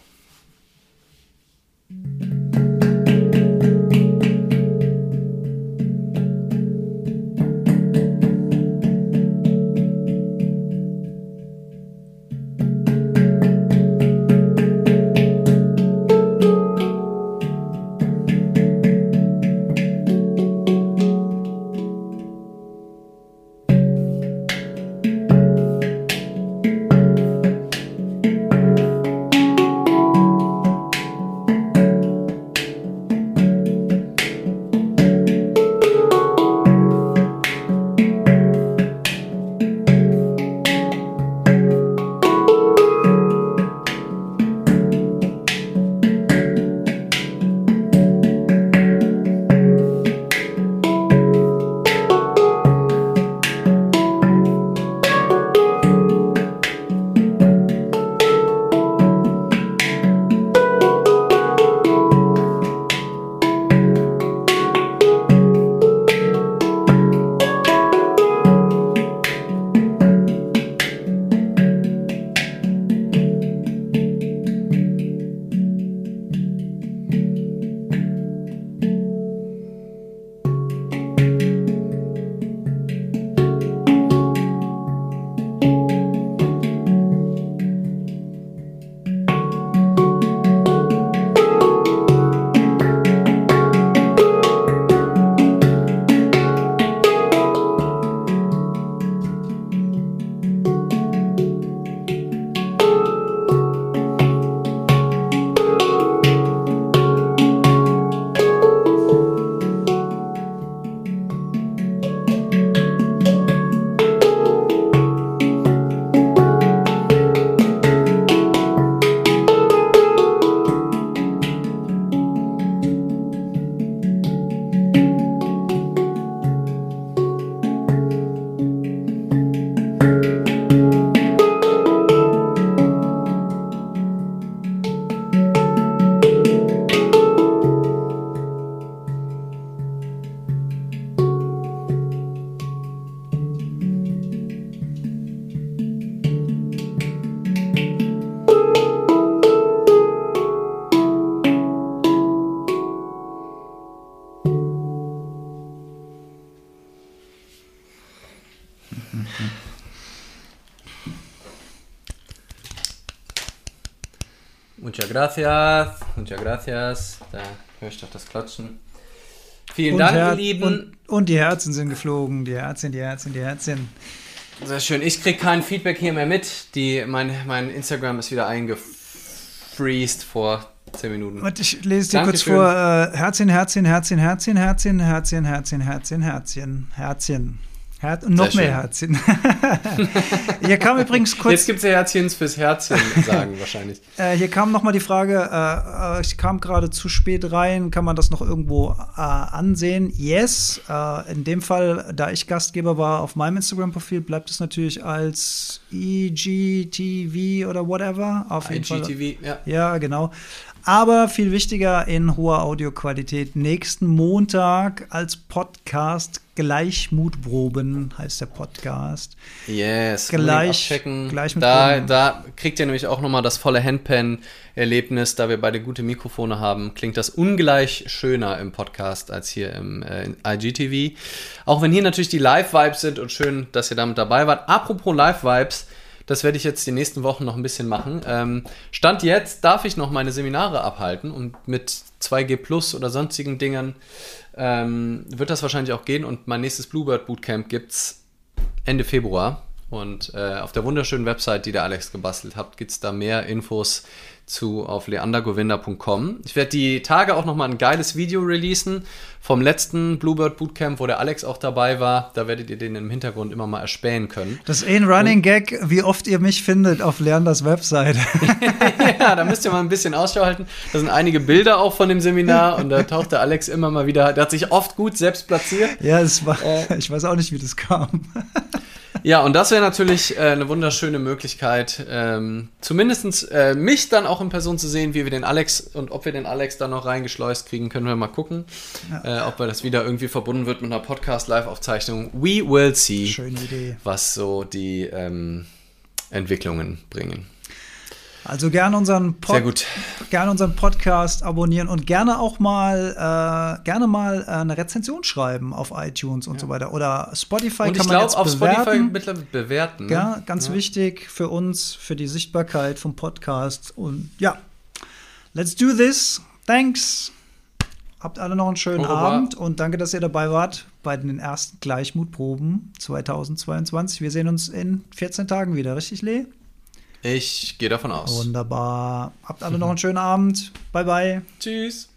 S2: Gracias. Muchas gracias. Da höre ich doch das Klatschen. Vielen
S1: Und
S2: Dank,
S1: Her-
S2: ihr Lieben.
S1: Und, und die Herzen sind geflogen. Die Herzen, die Herzen, die Herzen.
S2: Sehr schön. Ich kriege kein Feedback hier mehr mit. Die, mein, mein Instagram ist wieder eingefreezed vor 10 Minuten.
S1: Und ich lese dir kurz
S2: Dankeschön.
S1: vor: äh, Herzchen, Herzchen, Herzchen, Herzchen, Herzchen, Herzchen, Herzchen, Herzchen, Herzchen, Herzchen. Her und noch mehr Herzchen. Hier kam übrigens
S2: Jetzt
S1: kurz,
S2: gibt es ja Herzchens fürs Herzchen sagen wahrscheinlich.
S1: äh, hier kam noch mal die Frage, äh, ich kam gerade zu spät rein, kann man das noch irgendwo äh, ansehen? Yes, äh, in dem Fall, da ich Gastgeber war auf meinem Instagram-Profil, bleibt es natürlich als IGTV oder whatever. Auf jeden Fall.
S2: IGTV, ja.
S1: Ja, genau. Aber viel wichtiger in hoher Audioqualität. Nächsten Montag als Podcast Gleichmutproben heißt der Podcast.
S2: Yes.
S1: Gleich- gleich mit
S2: da,
S1: Proben.
S2: da kriegt ihr nämlich auch nochmal das volle Handpan-Erlebnis, da wir beide gute Mikrofone haben. Klingt das ungleich schöner im Podcast als hier im äh, IGTV. Auch wenn hier natürlich die Live-Vibes sind und schön, dass ihr damit dabei wart. Apropos Live-Vibes, das werde ich jetzt die nächsten Wochen noch ein bisschen machen. Ähm, Stand jetzt darf ich noch meine Seminare abhalten und mit 2G Plus oder sonstigen Dingen ähm, wird das wahrscheinlich auch gehen. Und mein nächstes Bluebird Bootcamp gibt es Ende Februar. Und äh, auf der wunderschönen Website, die der Alex gebastelt hat, gibt es da mehr Infos zu auf leandergovinda.com. Ich werde die Tage auch nochmal ein geiles Video releasen vom letzten Bluebird Bootcamp, wo der Alex auch dabei war. Da werdet ihr den im Hintergrund immer mal erspähen können.
S1: Das ist eh ein Running Gag, wie oft ihr mich findet auf Lerners Website.
S2: ja, da müsst ihr mal ein bisschen Ausschau halten. Da sind einige Bilder auch von dem Seminar und da taucht der Alex immer mal wieder. Der hat sich oft gut selbst platziert.
S1: ja, es war,
S2: Äh.
S1: ich weiß auch nicht, wie das kam.
S2: Ja, und das wäre natürlich äh, eine wunderschöne Möglichkeit, ähm, zumindest äh, mich dann auch in Person zu sehen, wie wir den Alex und ob wir den Alex dann noch reingeschleust kriegen, können wir mal gucken. Äh, ob wir das wieder irgendwie verbunden wird mit einer Podcast-Live-Aufzeichnung. We will see,
S1: Schöne Idee.
S2: was so die ähm, Entwicklungen bringen.
S1: Also gerne unseren, Pod gerne unseren Podcast abonnieren und gerne auch mal äh, gerne mal äh, eine Rezension schreiben auf iTunes und so weiter oder Spotify
S2: Und
S1: kann
S2: ich
S1: man
S2: glaube,
S1: jetzt
S2: auf Spotify
S1: bewerten.
S2: mittlerweile bewerten. Ne?
S1: Ja, ganz wichtig für uns, für die Sichtbarkeit vom Podcast. Und ja, let's do this. Thanks. Habt alle noch einen schönen
S2: revoir.
S1: Abend und danke, dass ihr dabei wart bei den ersten Gleichmutproben 2022. Wir sehen uns in 14 Tagen wieder, richtig, Lee?
S2: Ich gehe davon aus.
S1: Wunderbar. Habt alle noch einen schönen Abend. Bye, bye.
S2: Tschüss.